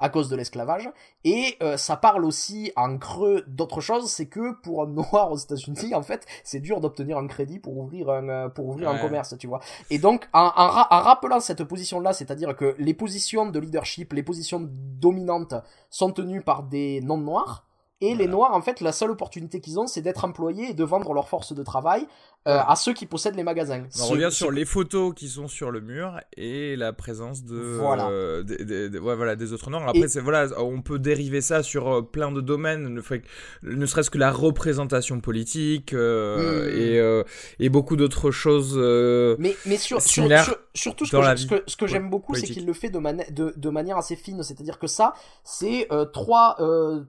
à cause de l'esclavage. Et euh, ça parle aussi en creux d'autre chose, c'est que pour un noir aux États-Unis, en fait, c'est dur d'obtenir un crédit pour ouvrir un euh, pour ouvrir un commerce, tu vois. Et donc en, en, en rappelant cette position-là, c'est-à-dire que les positions de leadership, les positions dominantes sont tenues par des non noirs et les Noirs, en fait, la seule opportunité qu'ils ont, c'est d'être employés et de vendre leur force de travail euh, à ceux qui possèdent les magasins. On revient sur les photos qui sont sur le mur et la présence de voilà, euh, des, ouais, voilà des autres Noirs. Après, c'est voilà, on peut dériver ça sur euh, plein de domaines, ne, ne serait-ce que la représentation politique hmm. et, et beaucoup d'autres choses. mais mais sur, sur, surtout ce que, ce que, j'aime beaucoup, c'est qu'il le fait de, de, de, manière assez fine. C'est-à-dire que ça, c'est trois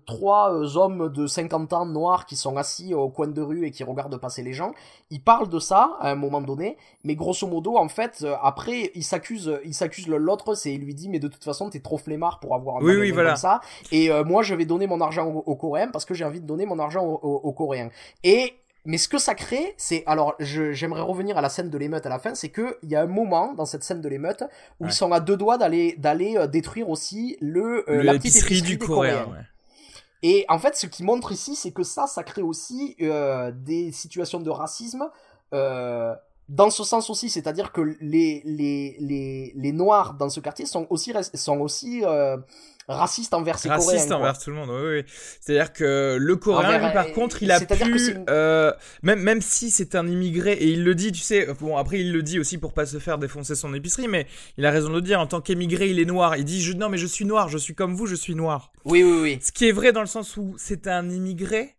trois hommes de 50 ans noirs qui sont assis au coin de rue et qui regardent passer les gens. Ils parlent de ça à un moment donné, mais grosso modo, en fait, euh, après, ils s'accusent, ils s'accusent l'autre, c'est il lui dit, mais de toute façon, t'es trop flemmard pour avoir un oui, oui, voilà. comme ça. Et euh, moi, je vais donner mon argent aux, Coréens parce que j'ai envie de donner mon argent aux, Coréens. Et mais ce que ça crée, c'est alors j'aimerais revenir à la scène de l'émeute à la fin, c'est que il y a un moment dans cette scène de l'émeute où ils sont à deux doigts d'aller d'aller euh, détruire aussi le, la petite épicerie du Coréen. Et en fait, ce qui montre ici, c'est que ça, ça crée aussi euh, des situations de racisme. Euh, dans ce sens aussi, c'est-à-dire que les, les, les, les noirs dans ce quartier sont aussi, sont aussi euh, racistes envers ces Racistes Coréens. envers tout le monde, oui, oui. C'est-à-dire que le Coréen, lui, par contre, il a pu, euh, même, même si c'est un immigré, et il le dit, tu sais, bon, après, il le dit aussi pour pas se faire défoncer son épicerie, mais il a raison de le dire, en tant qu'émigré, il est noir. Il dit, je, non, mais je suis noir, je suis comme vous, je suis noir. Oui, oui, oui. Ce qui est vrai dans le sens où c'est un immigré,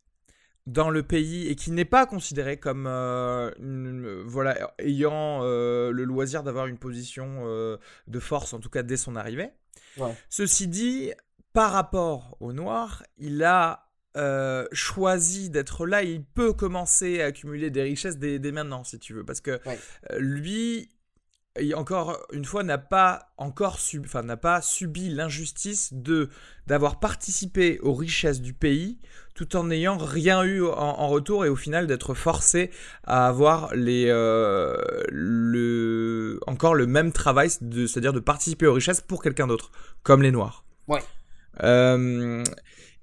dans le pays et qui n'est pas considéré comme euh, voilà ayant euh, le loisir d'avoir une position euh, de force en tout cas dès son arrivée. Ceci dit, par rapport au noir, il a choisi d'être là. il peut commencer à accumuler des richesses dès, maintenant, si tu veux, parce que lui, encore une fois, n'a pas encore subi, enfin, n'a pas subi l'injustice de d'avoir participé aux richesses du pays tout en n'ayant rien eu en, retour et au final d'être forcé à avoir les euh, le encore le même travail, c'est-à-dire de participer aux richesses pour quelqu'un d'autre, comme les noirs. Ouais. Euh,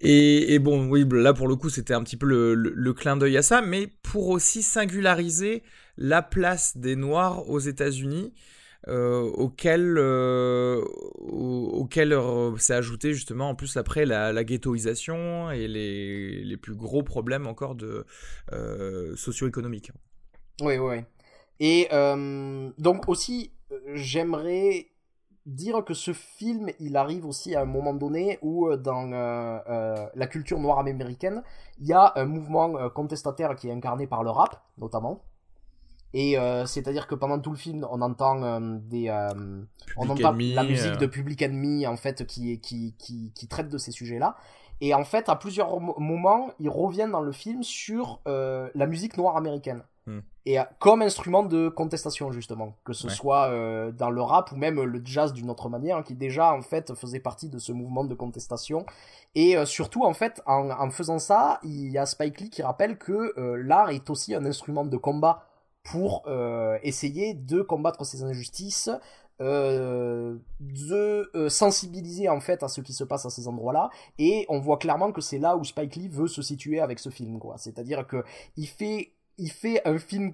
et, et, bon, oui, là pour le coup, c'était un petit peu le, le clin d'œil à ça, mais pour aussi singulariser la place des Noirs aux États-Unis. Euh, auquel, euh, auquel euh, s'est ajouté justement en plus après la, la ghettoisation et les, les, plus gros problèmes encore de socio-économiques. Oui, oui. Et donc aussi, j'aimerais dire que ce film, il arrive aussi à un moment donné où dans la culture noire américaine, il y a un mouvement contestataire qui est incarné par le rap, notamment. Et euh, c'est-à-dire que pendant tout le film, on entend euh, des, euh, on entend la musique de Public Enemy en fait qui, qui, qui, qui traite de ces sujets-là. Et en fait, à plusieurs moments, il revient dans le film sur la musique noire américaine. Hmm. Et comme instrument de contestation justement, que ce soit dans le rap ou même le jazz d'une autre manière, qui déjà en fait faisait partie de ce mouvement de contestation. Et surtout en fait, en, en, faisant ça, il y a Spike Lee qui rappelle que l'art est aussi un instrument de combat pour euh, essayer de combattre ces injustices, euh, de euh, sensibiliser en fait à ce qui se passe à ces endroits-là. Et on voit clairement que c'est là où Spike Lee veut se situer avec ce film quoi. C'est-à-dire que il fait il fait un film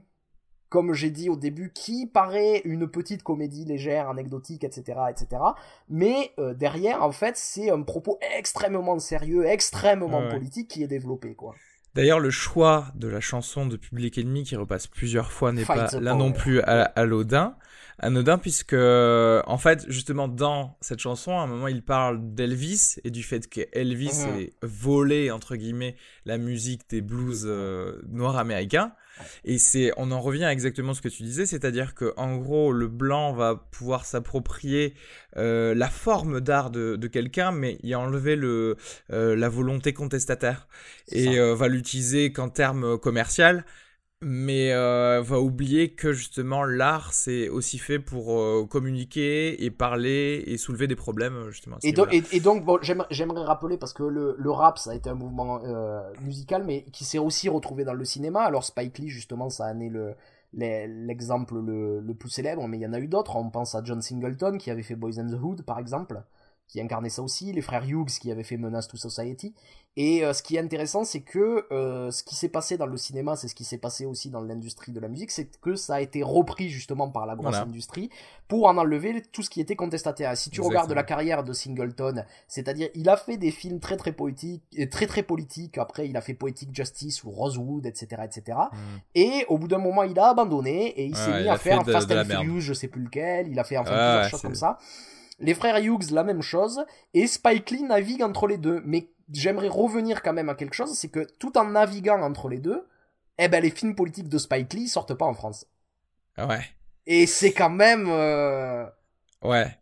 comme j'ai dit au début qui paraît une petite comédie légère anecdotique etc etc mais derrière en fait c'est un propos extrêmement sérieux extrêmement politique qui est développé quoi D'ailleurs, le choix de la chanson de Public Enemy qui repasse plusieurs fois n'est pas là non plus à, à l'Odin. Anodin puisque en fait justement dans cette chanson à un moment il parle d'Elvis et du fait que Elvis mhm. ait volé entre guillemets la musique des blues euh, noirs américains et c'est on en revient à exactement ce que tu disais c'est-à-dire que en gros le blanc va pouvoir s'approprier euh, la forme d'art de, de quelqu'un mais y enlever le euh, la volonté contestataire. Et va l'utiliser qu'en termes commercial mais euh, va oublier que justement l'art c'est aussi fait pour euh, communiquer et parler et soulever des problèmes justement. Et, et, donc bon, j'aimerais rappeler parce que le, le, rap ça a été un mouvement euh, musical mais qui s'est aussi retrouvé dans le cinéma. Alors Spike Lee justement ça a né le l'exemple le, le, plus célèbre, mais il y en a eu d'autres. On pense à John Singleton qui avait fait Boys and the Hood, par exemple qui incarnait ça aussi, les frères Hughes qui avaient fait Menace to Society. Et euh, ce qui est intéressant, c'est que euh, ce qui s'est passé dans le cinéma, c'est ce qui s'est passé aussi dans l'industrie de la musique, c'est que ça a été repris justement par la grosse industrie pour en enlever tout ce qui était contestataire. Si tu regardes la carrière de Singleton, c'est-à-dire il a fait des films très très poétiques, et très très politiques. Après, il a fait Poetic Justice ou Rosewood, etc., etc. Et au bout d'un moment, il a abandonné et il s'est mis à faire Fast and Furious, je sais plus lequel. Il a fait enfin plusieurs choses comme ça. Les frères Hughes, la même chose. Et Spike Lee navigue entre les deux. Mais j'aimerais revenir quand même à quelque chose, c'est que tout en naviguant entre les deux, eh ben les films politiques de Spike Lee sortent pas en France. Ouais. Et c'est quand même... Euh, ouais.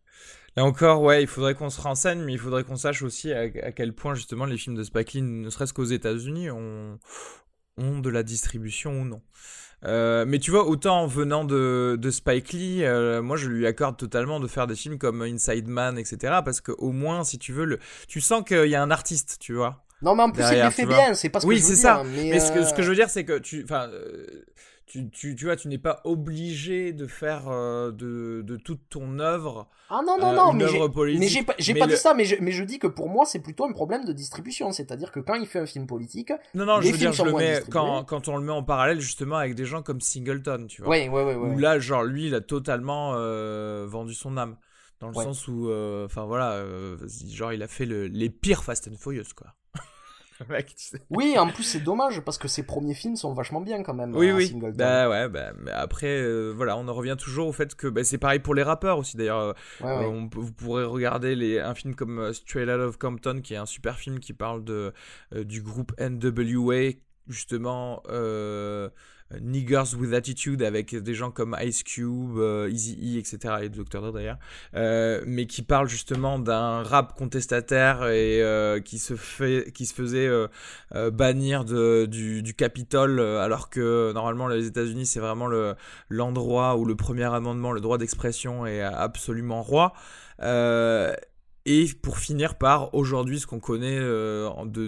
Là encore, ouais, il faudrait qu'on se renseigne, mais il faudrait qu'on sache aussi à, quel point justement les films de Spike Lee, ne serait-ce qu'aux États-Unis, ont, ont de la distribution ou non. Euh, mais tu vois, autant venant de, de Spike Lee, euh, moi je lui accorde totalement de faire des films comme Inside Man, etc. Parce qu'au moins, si tu veux, le... tu sens qu'il y a un artiste, tu vois. Non, mais en plus, il le fait bien, c'est pas ce que oui, je veux dire. Oui, c'est ça. Mais, ce, que, ce que je veux dire, c'est que tu. Enfin, tu, tu, tu, vois, tu n'es pas obligé de faire euh, de, de, toute ton œuvre. Ah non, non, euh, non, mais j'ai pas, pas dit ça, mais je, mais je dis que pour moi, c'est plutôt un problème de distribution. C'est-à-dire que quand il fait un film politique. Non, non, je veux dire, je le mets, quand, quand on le met en parallèle justement avec des gens comme Singleton, tu vois. Oui, oui, oui. Où là, genre, lui, il a totalement euh, vendu son âme. Dans le sens où, enfin voilà, genre, il a fait le, les pires Fast and Furious, quoi. Oui, en plus c'est dommage parce que ses premiers films sont vachement bien quand même. Oui, oui. Bah ouais, bah, mais après, euh, voilà, on en revient toujours au fait que bah, c'est pareil pour les rappeurs aussi. D'ailleurs, euh, vous pourrez regarder les, un film comme euh, Straight Outta Compton qui est un super film qui parle de, du groupe NWA justement. Niggers with Attitude avec des gens comme Ice Cube, euh, Easy E, etc. et Dr. Dre d'ailleurs, euh, mais qui parle justement d'un rap contestataire et euh, qui se fait, qui se faisait bannir de, du, du Capitole alors que normalement les États-Unis c'est vraiment le l'endroit où le premier amendement, le droit d'expression est absolument roi. Et pour finir par aujourd'hui ce qu'on connaît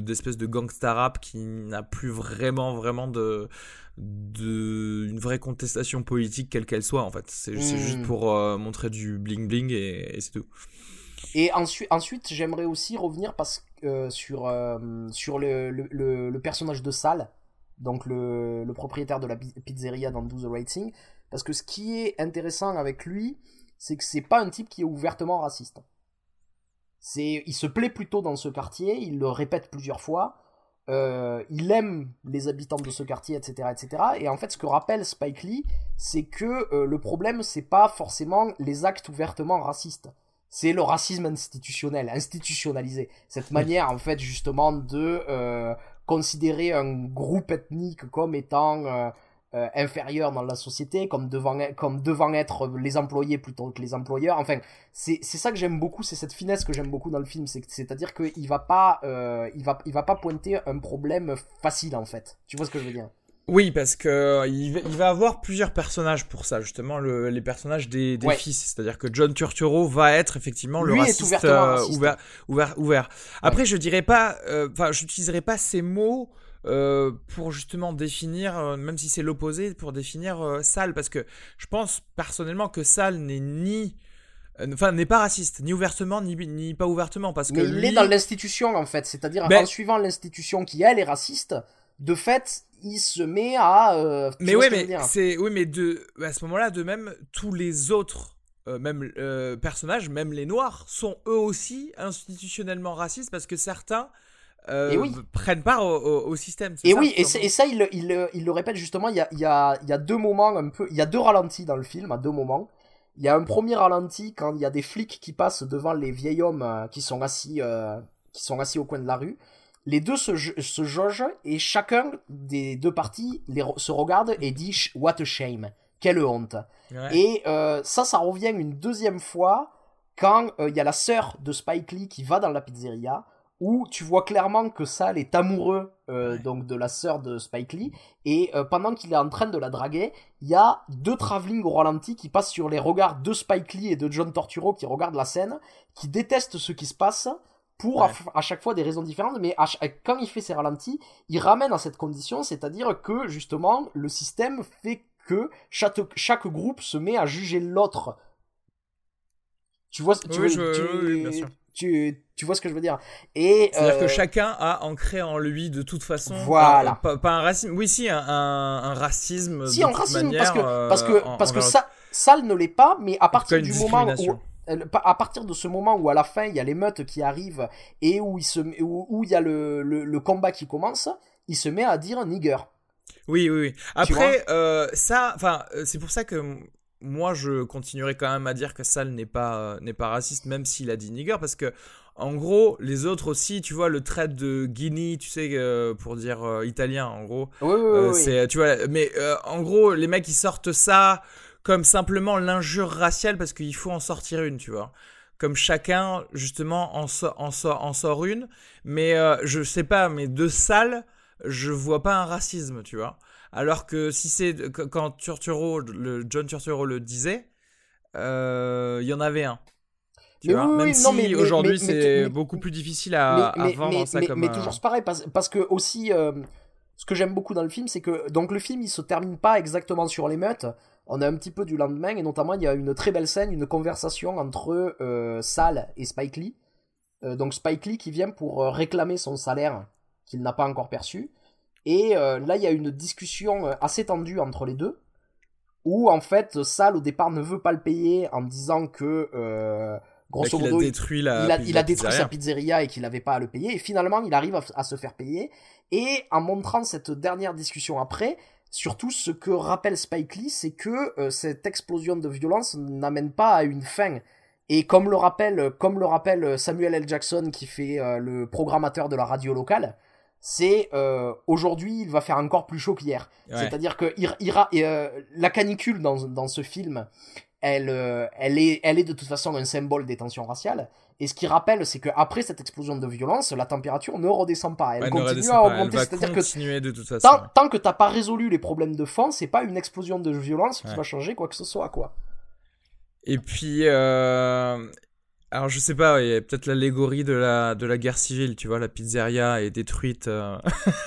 d'espèces de, de gangsta rap qui n'a plus vraiment vraiment de, de une vraie contestation politique quelle qu'elle soit en fait c'est juste hmm. pour euh, montrer du bling bling et, c'est tout et ensuite, ensuite j'aimerais aussi revenir parce, euh, sur, euh, sur le, le, le, personnage de Sal, donc le, propriétaire de la pizzeria dans Do the Right parce que ce qui est intéressant avec lui, c'est que c'est pas un type qui est ouvertement raciste. C'est, il se plaît plutôt dans ce quartier, il le répète plusieurs fois, euh, il aime les habitants de ce quartier, etc., etc. Et en fait, ce que rappelle Spike Lee, c'est que euh, le problème, c'est pas forcément les actes ouvertement racistes. C'est le racisme institutionnel, institutionnalisé. Cette manière, en fait, justement, de euh, considérer un groupe ethnique comme étant euh, inférieur dans la société, comme devant, comme devant être les employés plutôt que les employeurs. Enfin, c'est ça que j'aime beaucoup, c'est cette finesse que j'aime beaucoup dans le film, c'est-à-dire qu'il va pas, euh, il va, il va pas pointer un problème facile en fait. Tu vois ce que je veux dire? Oui, parce que il va, avoir plusieurs personnages pour ça, justement, les personnages des, des fils. C'est-à-dire que John Turturro va être effectivement le raciste, euh, ouvert, ouvert, ouvert. Après, je dirais pas, enfin, j'utiliserai pas ces mots euh, pour justement définir, euh, même si c'est l'opposé, pour définir euh, sale, parce que je pense personnellement que sale n'est ni enfin n'est pas raciste ni ouvertement ni, ni pas ouvertement. Parce mais que il est dans l'institution en fait. C'est-à-dire ben en suivant l'institution qui elle est raciste de fait il se met à mais ouais mais c'est oui mais de à ce moment-là de même tous les autres même personnages même les noirs sont eux aussi institutionnellement racistes parce que certains euh, prennent part au, système. Et oui, et, ça, il, il, il, le répète justement, il y, a, il, y a, il y a deux moments un peu, il y a deux ralentis dans le film, à deux moments. Il y a un premier ralenti quand il y a des flics qui passent devant les vieils hommes euh, qui sont assis, euh, qui sont assis au coin de la rue. Les deux se, se jaugent et chacun des deux parties les, se regarde et dit What a shame, quelle honte. Et ça, ça revient une deuxième fois quand il y a la sœur de Spike Lee qui va dans la pizzeria où tu vois clairement que Sal est amoureux euh, donc de la sœur de Spike Lee et euh, pendant qu'il est en train de la draguer, il y a deux travelling au ralenti qui passent sur les regards de Spike Lee et de John Torturo qui regardent la scène, qui détestent ce qui se passe pour à, chaque fois des raisons différentes, mais quand il fait ses ralentis, il ramène à cette condition, c'est-à-dire que justement le système fait que chaque, chaque groupe se met à juger l'autre. Tu vois, tu, Oui, tu- je- oui, bien sûr. tu, tu vois ce que je veux dire. Et C'est-à-dire que euh, chacun a ancré en lui de toute façon. Voilà. Pas, un racisme. Oui, si, un, un, un racisme. si de toute racisme manière, parce que euh, parce que en- parce que ça Sale ne l'est pas, mais à partir du moment où à partir de ce moment où à la fin il y a l'émeute qui arrive et où il se où, où il y a le, le, le combat qui commence, il se met à dire nigger. Oui, oui, oui. Après, euh, ça, enfin, c'est pour ça que moi, je continuerai quand même à dire que Sal n'est pas, euh, n'est pas raciste, même s'il a dit nigger, parce que, en gros, les autres aussi, tu vois, le trait de Guinea, tu sais, euh, pour dire euh, italien, en gros, Oui, oui, oui. euh, oui. c'est, tu vois, mais en gros, les mecs, ils sortent ça comme simplement l'injure raciale parce qu'il faut en sortir une, tu vois. Comme chacun, justement, en, so- en, so- en sort une. Mais je sais pas, mais de sale, je vois pas un racisme, tu vois. Alors que si c'est qu- quand Turturro, le John Turturro le disait, il y en avait un. Tu vois, oui, même oui, si aujourd'hui c'est beaucoup plus difficile à, mais, à vendre mais, ça mais- comme. mais toujours c'est pareil parce, parce que aussi euh, ce que j'aime beaucoup dans le film c'est que donc le film il se termine pas exactement sur l'émeute on a un petit peu du lendemain et notamment il y a une très belle scène une conversation entre euh, Sal et Spike Lee. Euh, donc Spike Lee qui vient pour euh, réclamer son salaire qu'il n'a pas encore perçu. Et euh, là il y a une discussion euh, assez tendue entre les deux où en fait Sal au départ ne veut pas le payer en disant que euh, grosso a modo il- détruit la. il a, il a détruit pizzeria. sa pizzeria et qu'il n'avait pas à le payer. Et finalement, il arrive à, à se faire payer. Et en montrant cette dernière discussion après, surtout ce que rappelle Spike Lee, c'est que euh, cette explosion de violence n'amène pas à une fin. Et comme le rappelle, comme le rappelle Samuel L. Jackson, qui fait euh, le programmateur de la radio locale, c'est euh, aujourd'hui il va faire encore plus chaud qu'hier. Ouais. C'est-à-dire que il, euh, la canicule dans, dans ce film, elle, euh, elle, est, elle est de toute façon un symbole des tensions raciales. Et ce qui rappelle, c'est qu'après cette explosion de violence, la température ne redescend pas. Elle ne continue à elle augmenter. C'est-à-dire que continuer de toute façon. tant, tant que t'as pas résolu les problèmes de fond, c'est pas une explosion de violence qui va changer quoi que ce soit, quoi. Et puis, euh, alors je sais pas, il y a peut-être l'allégorie de la, de la guerre civile, tu vois, la pizzeria est détruite euh,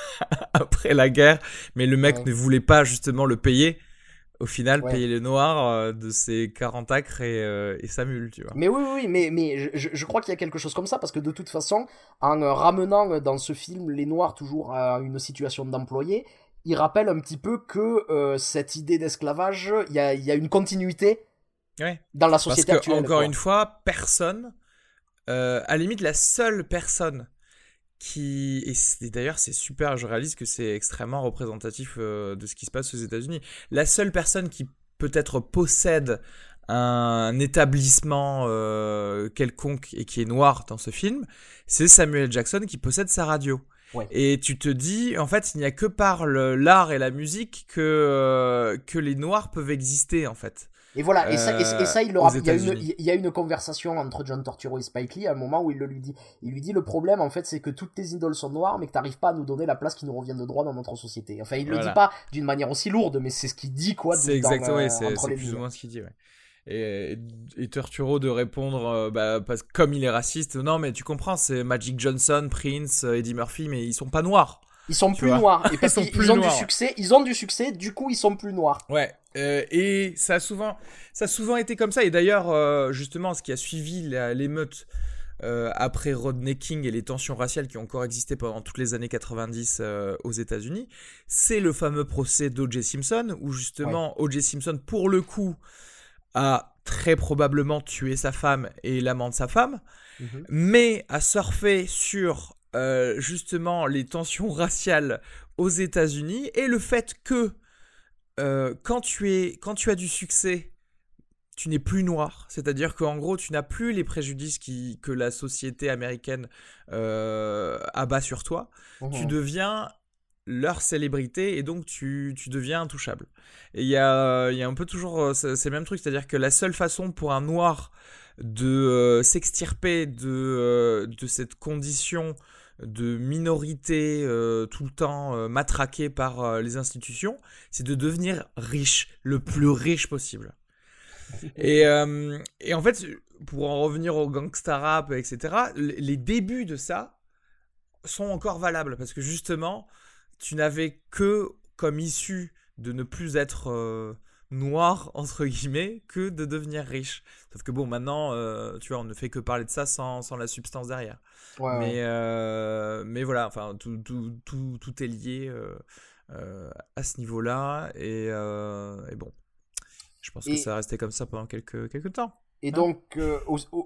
après la guerre, mais le mec Ouais. ne voulait pas justement le payer, au final, Ouais. payer les noirs euh, de ses 40 acres et, euh, et sa mule, tu vois. Mais oui, oui, mais, mais je- crois qu'il y a quelque chose comme ça, parce que de toute façon, en euh, ramenant dans ce film les Noirs toujours à une situation d'employé, il rappelle un petit peu que euh, cette idée d'esclavage, il y a, il y a une continuité Ouais. dans la Parce société que, actuelle. encore quoi. une fois, personne, à la limite, la seule personne qui. Et d'ailleurs, c'est super, je réalise que c'est extrêmement représentatif euh, de ce qui se passe aux États-Unis. La seule personne qui peut-être possède un établissement euh, quelconque et qui est noir dans ce film, c'est Samuel Jackson qui possède sa radio. Ouais. Et tu te dis, en fait, il n'y a que par le- l'art et la musique que, euh, que les noirs peuvent exister, en fait. Et voilà, et ça, et, et ça il, le aux rappelle. il, y a une, États-Unis. il y a une conversation entre John Torturo et Spike Lee à un moment où il le lui dit. Il lui dit le problème en fait c'est que toutes tes idoles sont noires mais que t'arrives pas à nous donner la place qui nous revient de droit dans notre société. Enfin il le Voilà. dit pas d'une manière aussi lourde mais c'est ce qu'il dit quoi. C'est exactement, euh, c'est plus ou moins ce qu'il dit, ouais. Et, et Turturro de répondre, euh, bah, parce comme il est raciste, non mais tu comprends, c'est Magic Johnson, Prince, euh, Eddie Murphy, mais ils sont pas noirs. Ils sont plus noirs et parce ils ont noirs. du succès, ils ont du succès, du coup ils sont plus noirs. Ouais, euh, et ça a souvent, ça a souvent été comme ça. Et d'ailleurs, euh, justement, ce qui a suivi l'émeute euh, après Rodney King et les tensions raciales qui ont encore existé pendant toutes les années 90 euh, aux États-Unis, c'est le fameux procès d'O.J. Simpson, où justement O.J. Simpson, pour le coup, a très probablement tué sa femme et l'amant de sa femme, Mhm. mais a surfé sur euh, justement les tensions raciales aux États-Unis et le fait que euh, quand, tu es, quand tu as du succès, tu n'es plus noir. C'est-à-dire qu'en gros, tu n'as plus les préjudices qui, que la société américaine euh, abat sur toi. Tu Mhm. deviens leur célébrité et donc tu, tu deviens intouchable. Et il y a, y a un peu toujours euh, ce- ces mêmes trucs, c'est-à-dire que la seule façon pour un noir de euh, s'extirper de, euh, de cette condition de minorité euh, tout le temps matraquée par les institutions, c'est de devenir riche, le plus riche possible. Et, et en fait, pour en revenir au gangsta rap, etc., les débuts de ça sont encore valables parce que justement, tu n'avais que comme issue de ne plus être noir entre guillemets que de devenir riche. Sauf que bon, maintenant, euh, tu vois, on ne fait que parler de ça sans, sans la substance derrière. mais, euh, mais voilà, enfin, tout, tout, tout, tout est lié euh, à ce niveau-là. Et, et, bon, je pense que ça va rester comme ça pendant quelques, quelques temps. Et hein donc,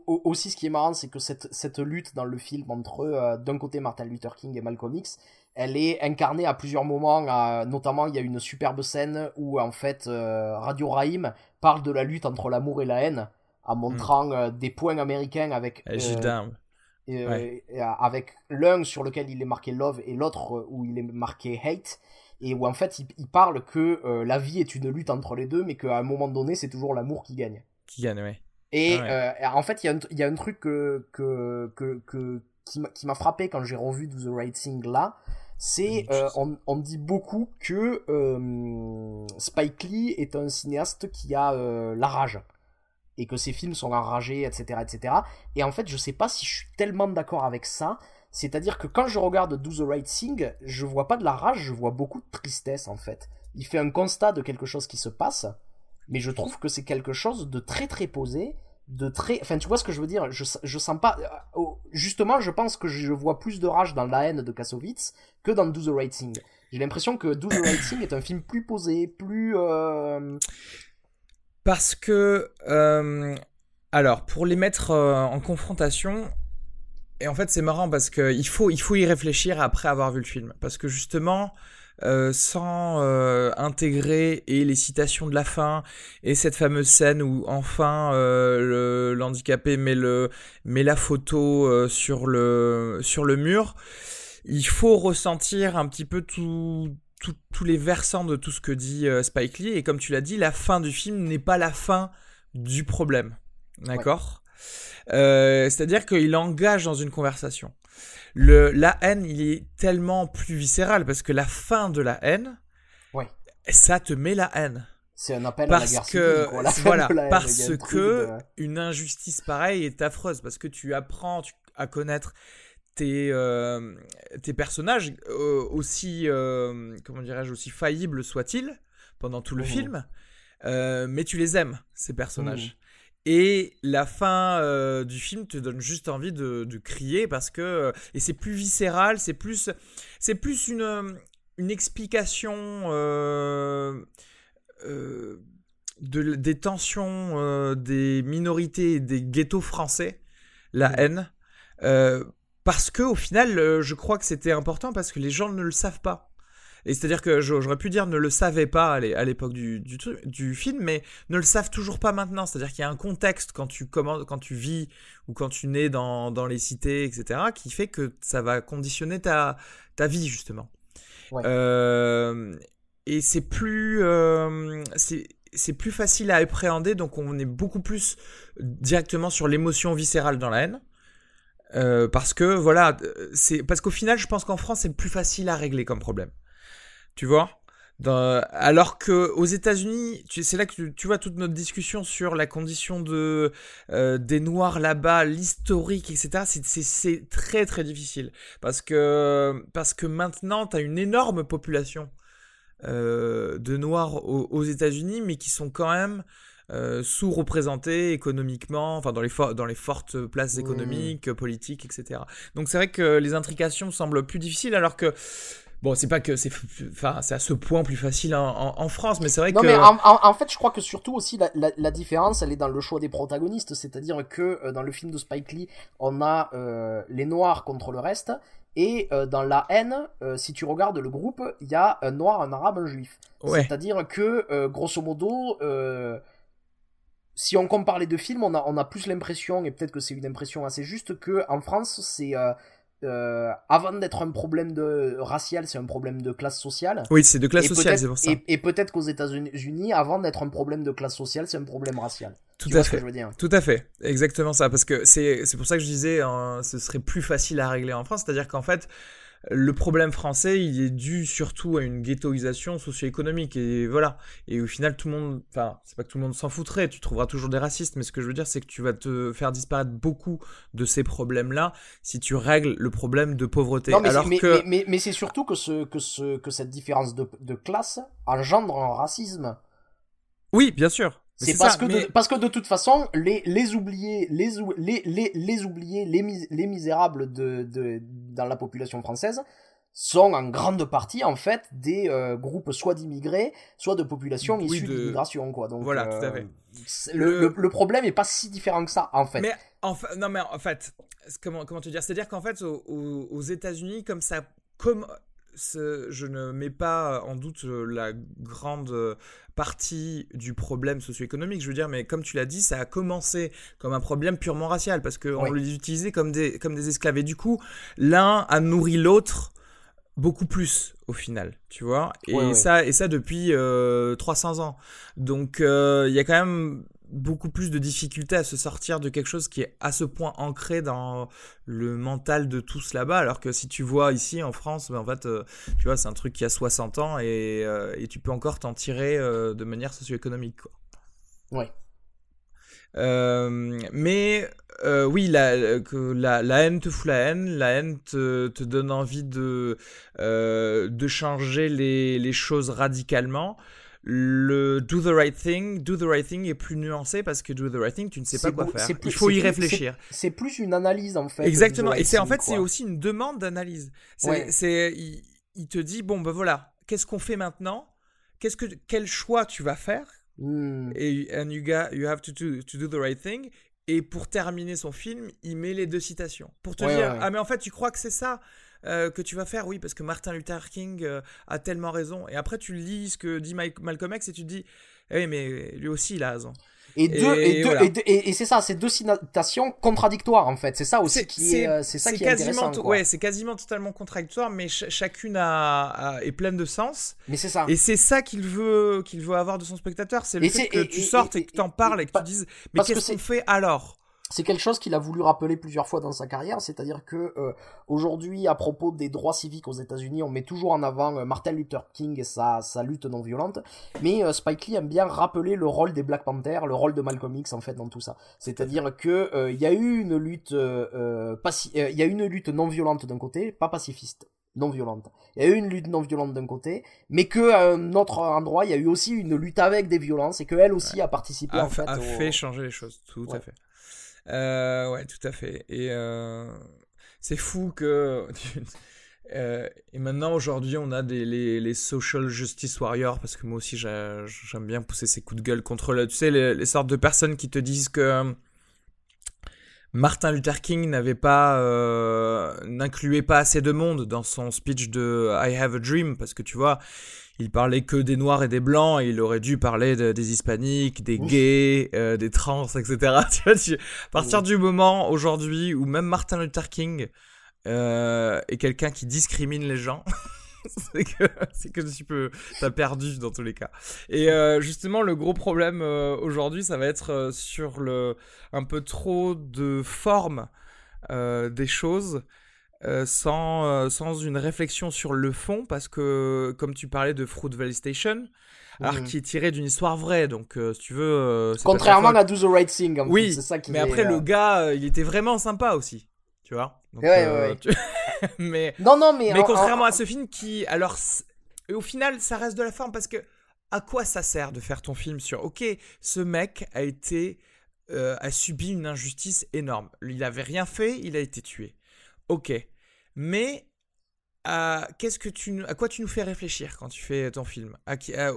aussi, ce qui est marrant, c'est que cette, cette lutte dans le film entre, d'un côté, Martin Luther King et Malcolm X, elle est incarnée à plusieurs moments, notamment il y a une superbe scène où en fait euh, Radio Raïm parle de la lutte entre l'amour et la haine en hmm. montrant euh, des points américains avec euh, avec l'un sur lequel il est marqué love et l'autre où il est marqué hate et où en fait il, parle que la vie est une lutte entre les deux mais qu'à un moment donné c'est toujours l'amour qui gagne. Qui gagne, oui. Et ah en fait il y, a un, y a un truc que, que, que, qui m'a frappé quand j'ai revu Do the Right Thing là, c'est euh, on, on, dit beaucoup que euh, Spike Lee est un cinéaste qui a euh, la rage et que ses films sont enragés, etc., etc. Et en fait, je sais pas si je suis tellement d'accord avec ça. C'est-à-dire que quand je regarde Do the Right Thing, je vois pas de la rage, je vois beaucoup de tristesse en fait. Il fait un constat de quelque chose qui se passe, mais je trouve que c'est quelque chose de très très posé de très enfin tu vois ce que je veux dire? Je, je sens pas euh, justement je pense que je vois plus de rage dans la haine de Kassovitz que dans Do the Right Thing. J'ai l'impression que Do the Right Thing est un film plus posé plus euh, parce que euh, alors pour les mettre en confrontation et en fait c'est marrant parce que il faut il faut y réfléchir après avoir vu le film. Parce que justement euh, sans euh, intégrer et les citations de la fin et cette fameuse scène où enfin euh, l'handicapé met le met la photo sur le sur le mur. Il faut ressentir un petit peu tout, tous les versants de tout ce que dit Spike Lee et comme tu l'as dit, la fin du film n'est pas la fin du problème. D'accord? C'est-à-dire qu'il engage dans une conversation. Le, la haine, il est tellement plus viscéral parce que la fin de la haine, ça te met la haine. C'est un appel parce à la guerre que, civile, Voilà, parce que une injustice pareille est affreuse, parce que tu apprends à connaître tes, euh, tes personnages, euh, aussi, euh, comment dirais-je, aussi faillibles soient-ils, pendant tout le mmh. film, mais tu les aimes, ces personnages. Mmh. Et la fin euh, du film te donne juste envie de, crier parce que euh, et c'est plus viscéral, c'est plus c'est plus une euh, une explication de, des tensions des minorités et des ghettos français, la haine. parce que au final, je crois que c'était important parce que les gens ne le savent pas. Et c'est-à-dire que j'aurais pu dire ne le savait pas à l'époque du, du, du, film, mais ne le savent toujours pas maintenant. C'est-à-dire qu'il y a un contexte quand tu, commandes, quand tu vis ou quand tu nais dans, dans les cités, etc., qui fait que ça va conditionner ta, ta vie, justement. Euh, et c'est plus, euh, c'est plus facile à appréhender, donc on est beaucoup plus directement sur l'émotion viscérale dans la haine. Euh, parce que voilà, c'est parce qu'au final, je pense qu'en France, c'est plus facile à régler comme problème tu vois? Alors que aux États-Unis, c'est là que tu, vois toute notre discussion sur la condition de euh, des Noirs là-bas, l'historique, etc. C'est très très difficile parce que parce que maintenant tu as une énorme population euh, de Noirs aux, États-Unis, mais qui sont quand même euh, sous-représentés économiquement, enfin dans les dans les fortes places mmh. économiques, politiques, etc. Donc c'est vrai que les intrications semblent plus difficiles alors que Bon, c'est pas que c'est, enfin, c'est à ce point plus facile en, France, mais c'est vrai non, que. mais en, fait, je crois que surtout aussi la, différence, elle est dans le choix des protagonistes, c'est-à-dire que euh, dans le film de Spike Lee, on a euh, les Noirs contre le reste, et euh, dans la haine, si tu regardes le groupe, il y a un Noir, un Arabe, un Juif. C'est-à-dire que, grosso modo, si on compare les deux films, on a, on a plus l'impression, et peut-être que c'est une impression assez juste, que en France, c'est euh, avant d'être un problème de racial, c'est un problème de classe sociale. Oui, c'est de classe sociale, c'est pour ça. Et, peut-être qu'aux États-Unis, avant d'être un problème de classe sociale, c'est un problème racial. Tout à fait. je veux dire? Tout à fait, exactement ça. Parce que c'est pour ça que je disais, hein, ce serait plus facile à régler en France. C'est-à-dire qu'en fait, le problème français, il est dû surtout à une ghettoisation socio-économique. Et voilà. Et au final, tout le monde. Enfin, c'est pas que tout le monde s'en foutrait. Tu trouveras toujours des racistes. Mais ce que je veux dire, c'est que tu vas te faire disparaître beaucoup de ces problèmes-là si tu règles le problème de pauvreté. Non, mais, Alors mais, que... mais, mais, c'est surtout que, ce, que, ce, que cette différence de, de classe engendre un racisme. Oui, bien sûr. C'est parce, que de, parce que de toute façon, les, les oubliés, les, les, les, les oubliés, les, les misérables de, de, dans la population française sont en grande partie en fait des euh, groupes soit d'immigrés, soit de populations issues de... d'immigration quoi. Donc voilà, tout à fait. Euh, le, le, le, problème est pas si différent que ça en fait. Mais en fait, non mais en fait, comment comment te dire, c'est-à-dire qu'en fait aux, aux États-Unis comme ça comme je ne mets pas en doute euh, la grande euh, partie du problème socio-économique, je veux dire, mais comme tu l'as dit, ça a commencé comme un problème purement racial, parce qu'on oui. les utilisait comme des, comme des esclaves. Et du coup, l'un a nourri l'autre beaucoup plus au final, tu vois. Et, ouais, ouais. Ça, et ça depuis euh, 300 ans. Donc, il euh, y a quand même beaucoup plus de difficultés à se sortir de quelque chose qui est à ce point ancré dans le mental de tous là-bas alors que si tu vois ici en France ben en fait euh, tu vois c'est un truc qui a 60 ans et, euh, et tu peux encore t'en tirer euh, de manière socio-économique quoi. Ouais. Mais oui, la, que la, la, haine te fout la haine, la haine te, te donne envie de, de changer les, les choses radicalement le do the right thing, do the right thing est plus nuancé parce que do the right thing, tu ne sais pas quoi faire. Plus, Il faut y plus, réfléchir. C'est plus une analyse en fait. Exactement. Et c'est en fait c'est aussi une demande d'analyse. C'est, ouais. c'est il, il, te dit bon ben voilà, qu'est-ce qu'on fait maintenant? Qu'est-ce que quel choix tu vas faire? Mm. Et and you got, you have to do, to do the right thing. Et pour terminer son film, il met les deux citations pour te ouais, dire ouais. ah mais en fait tu crois que c'est ça? Euh, que tu vas faire, oui, parce que Martin Luther King euh, a tellement raison. Et après, tu lis ce que dit Mike, Malcolm X et tu te dis, eh, mais lui aussi, il a raison. Et, deux, et, et, deux, voilà. et, et, et c'est ça, c'est deux citations contradictoires en fait. C'est ça aussi qui est, euh, c'est ça qui est quasiment, intéressant. Ouais, c'est quasiment totalement contradictoire, mais ch chacune a, a, est pleine de sens. Mais c'est ça. Et c'est ça qu'il veut, qu'il veut avoir de son spectateur, c'est le fait que tu sortes et, que tu en parles et que tu dises, mais qu'est-ce qu'on fait alors? C'est quelque chose qu'il a voulu rappeler plusieurs fois dans sa carrière, c'est-à-dire que euh, aujourd'hui, à propos des droits civiques aux États-Unis, on met toujours en avant euh, Martin Luther King et sa, sa lutte non violente, mais euh, Spike Lee aime bien rappeler le rôle des Black Panthers, le rôle de Malcolm X en fait dans tout ça. C'est-à-dire que il y a eu une lutte, il y a une lutte non violente d'un côté, pas pacifiste non violente. Il y a eu une lutte non violente d'un côté, mais que à un autre endroit, il y a eu aussi une lutte avec des violences et que elle aussi ouais. a participé a, en fait. A au... fait changer les choses, tout ouais. à fait. Euh, ouais, tout à fait. Et euh, c'est fou que. euh, et maintenant, aujourd'hui, on a des, les, les, social justice warriors, parce que moi aussi, j'aime bien pousser ces coups de gueule contre le, tu sais, les, les, sortes de personnes qui te disent que Martin Luther King n'avait pas, euh, n'incluait pas assez de monde dans son speech de I Have a Dream, parce que tu vois, il parlait que des noirs et des blancs, et il aurait dû parler de, des hispaniques, des gays, euh, des trans, etc. tu vois, tu, à partir du moment aujourd'hui où même Martin Luther King euh, est quelqu'un qui discrimine les gens, c'est que c'est que tu peux t'as perdu dans tous les cas. Et euh, justement, le gros problème aujourd'hui, ça va être sur le un peu trop de forme des choses. Euh, sans, euh, sans une réflexion sur le fond, parce que, comme tu parlais de Fruit Valley Station, alors mmh. qui est tiré d'une histoire vraie, donc euh, si tu veux. Contrairement à Do the Right Thing, en oui, c'est ça qui mais est, après, euh, le gars, il était vraiment sympa aussi, tu vois. Donc, ouais, ouais, tu... mais, non, non, mais. Mais en, contrairement en... à ce film qui, alors, au final, ça reste de la forme, parce que à quoi ça sert de faire ton film sur, ok, ce mec a été. A subi une injustice énorme. Il avait rien fait, il a été tué. Ok. Mais à, qu'est-ce que tu, à quoi tu nous fais réfléchir quand tu fais ton film?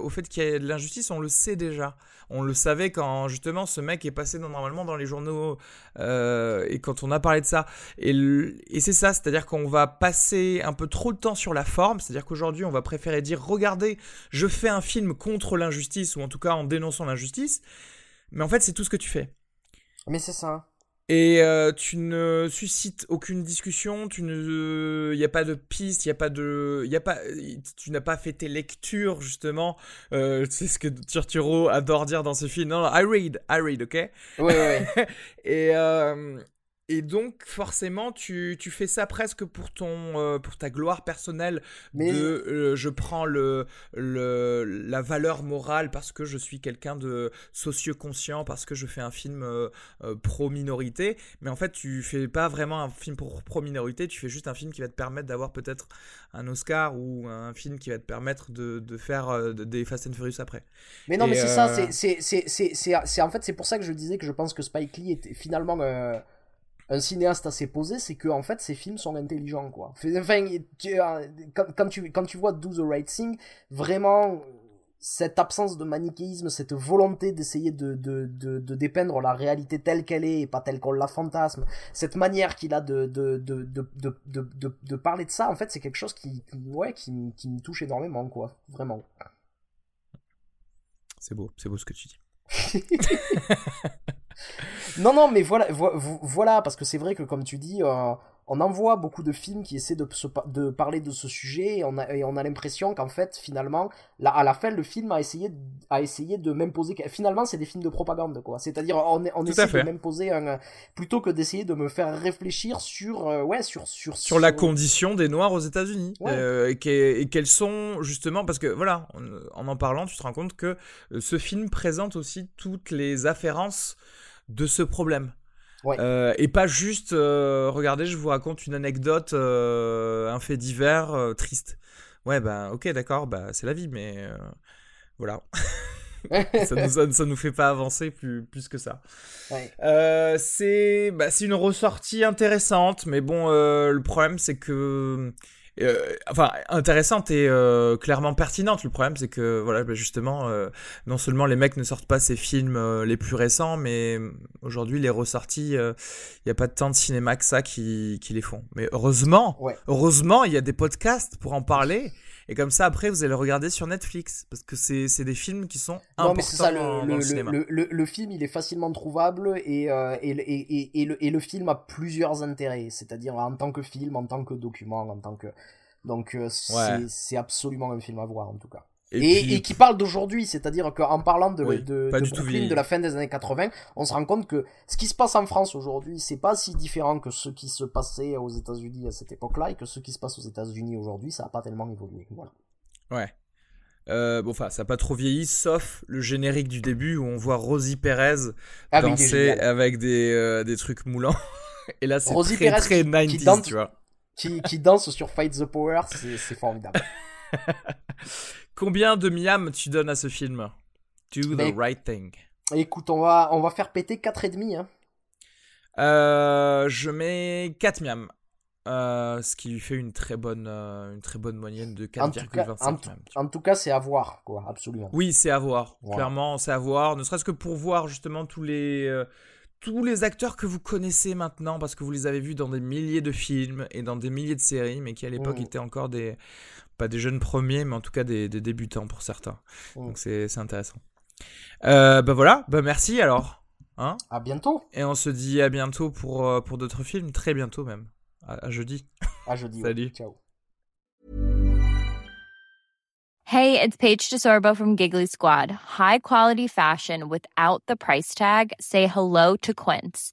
Au fait qu'il y a de l'injustice, on le sait déjà. On le savait quand justement ce mec est passé normalement dans les journaux euh, et quand on a parlé de ça. Et c'est ça, c'est-à-dire qu'on va passer un peu trop de temps sur la forme. C'est-à-dire qu'aujourd'hui, on va préférer dire regardez, je fais un film contre l'injustice ou en tout cas en dénonçant l'injustice. Mais en fait, c'est tout ce que tu fais. Mais c'est ça. Et euh, tu ne suscites aucune discussion, tu ne, il n'y a pas de piste, il y a pas de, il y a pas, tu n'as pas fait tes lectures justement. Euh, c'est ce que Turturro adore dire dans ce film. Non, non, I read, I read, ok? Oui, oui. et euh, Et donc, forcément, tu, tu, fais ça presque pour, ton, euh, pour ta gloire personnelle. Mais... De, euh, je prends le, le, la valeur morale parce que je suis quelqu'un de socio-conscient, parce que je fais un film euh, pro-minorité. Mais en fait, tu fais pas vraiment un film pour pro-minorité, tu fais juste un film qui va te permettre d'avoir peut-être un Oscar ou un film qui va te permettre de, de faire des Fast and Furious après. Mais non, mais c'est ça, c'est en fait, c'est pour ça que je disais que je pense que Spike Lee était finalement un cinéaste assez posé, c'est que en fait ces films sont intelligents quoi. Enfin, quand, tu quand tu vois Do the Right Thing, vraiment cette absence de manichéisme, cette volonté d'essayer de, de, de, dépeindre la réalité telle qu'elle est et pas telle qu'on la fantasme, cette manière qu'il a de, de, de, de, de, parler de ça, en fait, c'est quelque chose qui, ouais, qui, qui me touche énormément, quoi. Vraiment. C'est beau, c'est beau ce que tu dis. non, non, mais voilà, voilà parce que c'est vrai que comme tu dis, euh, on en voit beaucoup de films qui essaient de, de parler de ce sujet et on a, on a l'impression qu'en fait, finalement, là, à la fin, le film a essayé, a essayé de m'imposer. Finalement, c'est des films de propagande, quoi. C'est-à-dire, on, on essaie de m'imposer un. Plutôt que d'essayer de me faire réfléchir sur. Euh, ouais, sur, sur, sur. la condition des Noirs aux États-Unis. Euh, et, et quels sont, justement, parce que voilà, en en parlant, tu te rends compte que ce film présente aussi toutes les afférences de ce problème. Euh, et pas juste, euh, regardez, je vous raconte une anecdote, euh, un fait divers triste. Ouais, bah ok, d'accord, bah c'est la vie, mais voilà. ça, nous, ça, nous fait pas avancer plus, plus que ça. c'est bah, une ressortie intéressante, mais bon, le problème c'est que euh, enfin intéressante et euh, clairement pertinente. Le problème c'est que voilà bah, justement euh, non seulement les mecs ne sortent pas ces films les plus récents, mais aujourd'hui les ressorties, il n'y a pas tant de cinéma que ça qui, qui les font. Mais heureusement, heureusement il y a des podcasts pour en parler. Et comme ça, après, vous allez regarder sur Netflix. Parce que c'est des films qui sont importants non, mais ça, le, dans le, cinéma. Le, le, film, il est facilement trouvable et, euh, et, et, et, le, et le film a plusieurs intérêts. C'est-à-dire en tant que film, en tant que document, en tant que... Donc euh, c'est absolument un film à voir en tout cas. Et, qui parle d'aujourd'hui, c'est-à-dire qu'en parlant de, de, de de la fin des années 80, on se rend compte que ce qui se passe en France aujourd'hui, c'est pas si différent que ce qui se passait aux États-Unis à cette époque-là, et que ce qui se passe aux États-Unis aujourd'hui, ça a pas tellement évolué. Voilà. Ouais. Euh, bon, enfin, ça n'a pas trop vieilli, sauf le générique du début où on voit Rosie Perez ah danser avec des, euh, des trucs moulants. Et là, c'est très, Perez très 90 tu vois. Qui, qui danse sur Fight the Power, c'est formidable. Combien de miam tu donnes à ce film Do the right thing. Écoute, on va, on va faire péter 4,5. Hein. Euh, je mets 4 miam. Euh, ce qui lui fait une très bonne, euh, une très bonne moyenne de 4,25 en, en, tout cas, c'est à voir, quoi, absolument. Oui, c'est à voir. Clairement, c'est à voir. Ne serait-ce que pour voir justement tous les, tous les acteurs que vous connaissez maintenant, parce que vous les avez vus dans des milliers de films et dans des milliers de séries, mais qui à l'époque mm. étaient encore des, pas des jeunes premiers, mais en tout cas des, débutants pour certains. Mm. Donc c'est intéressant. Euh, bah voilà, bah merci alors. Hein à bientôt. Et on se dit à bientôt pour, euh, pour d'autres films, très bientôt même. À, jeudi. À jeudi. Salut. Ciao. Hey, it's Paige DeSorbo from Giggly Squad. High quality fashion without the price tag. Say hello to Quince.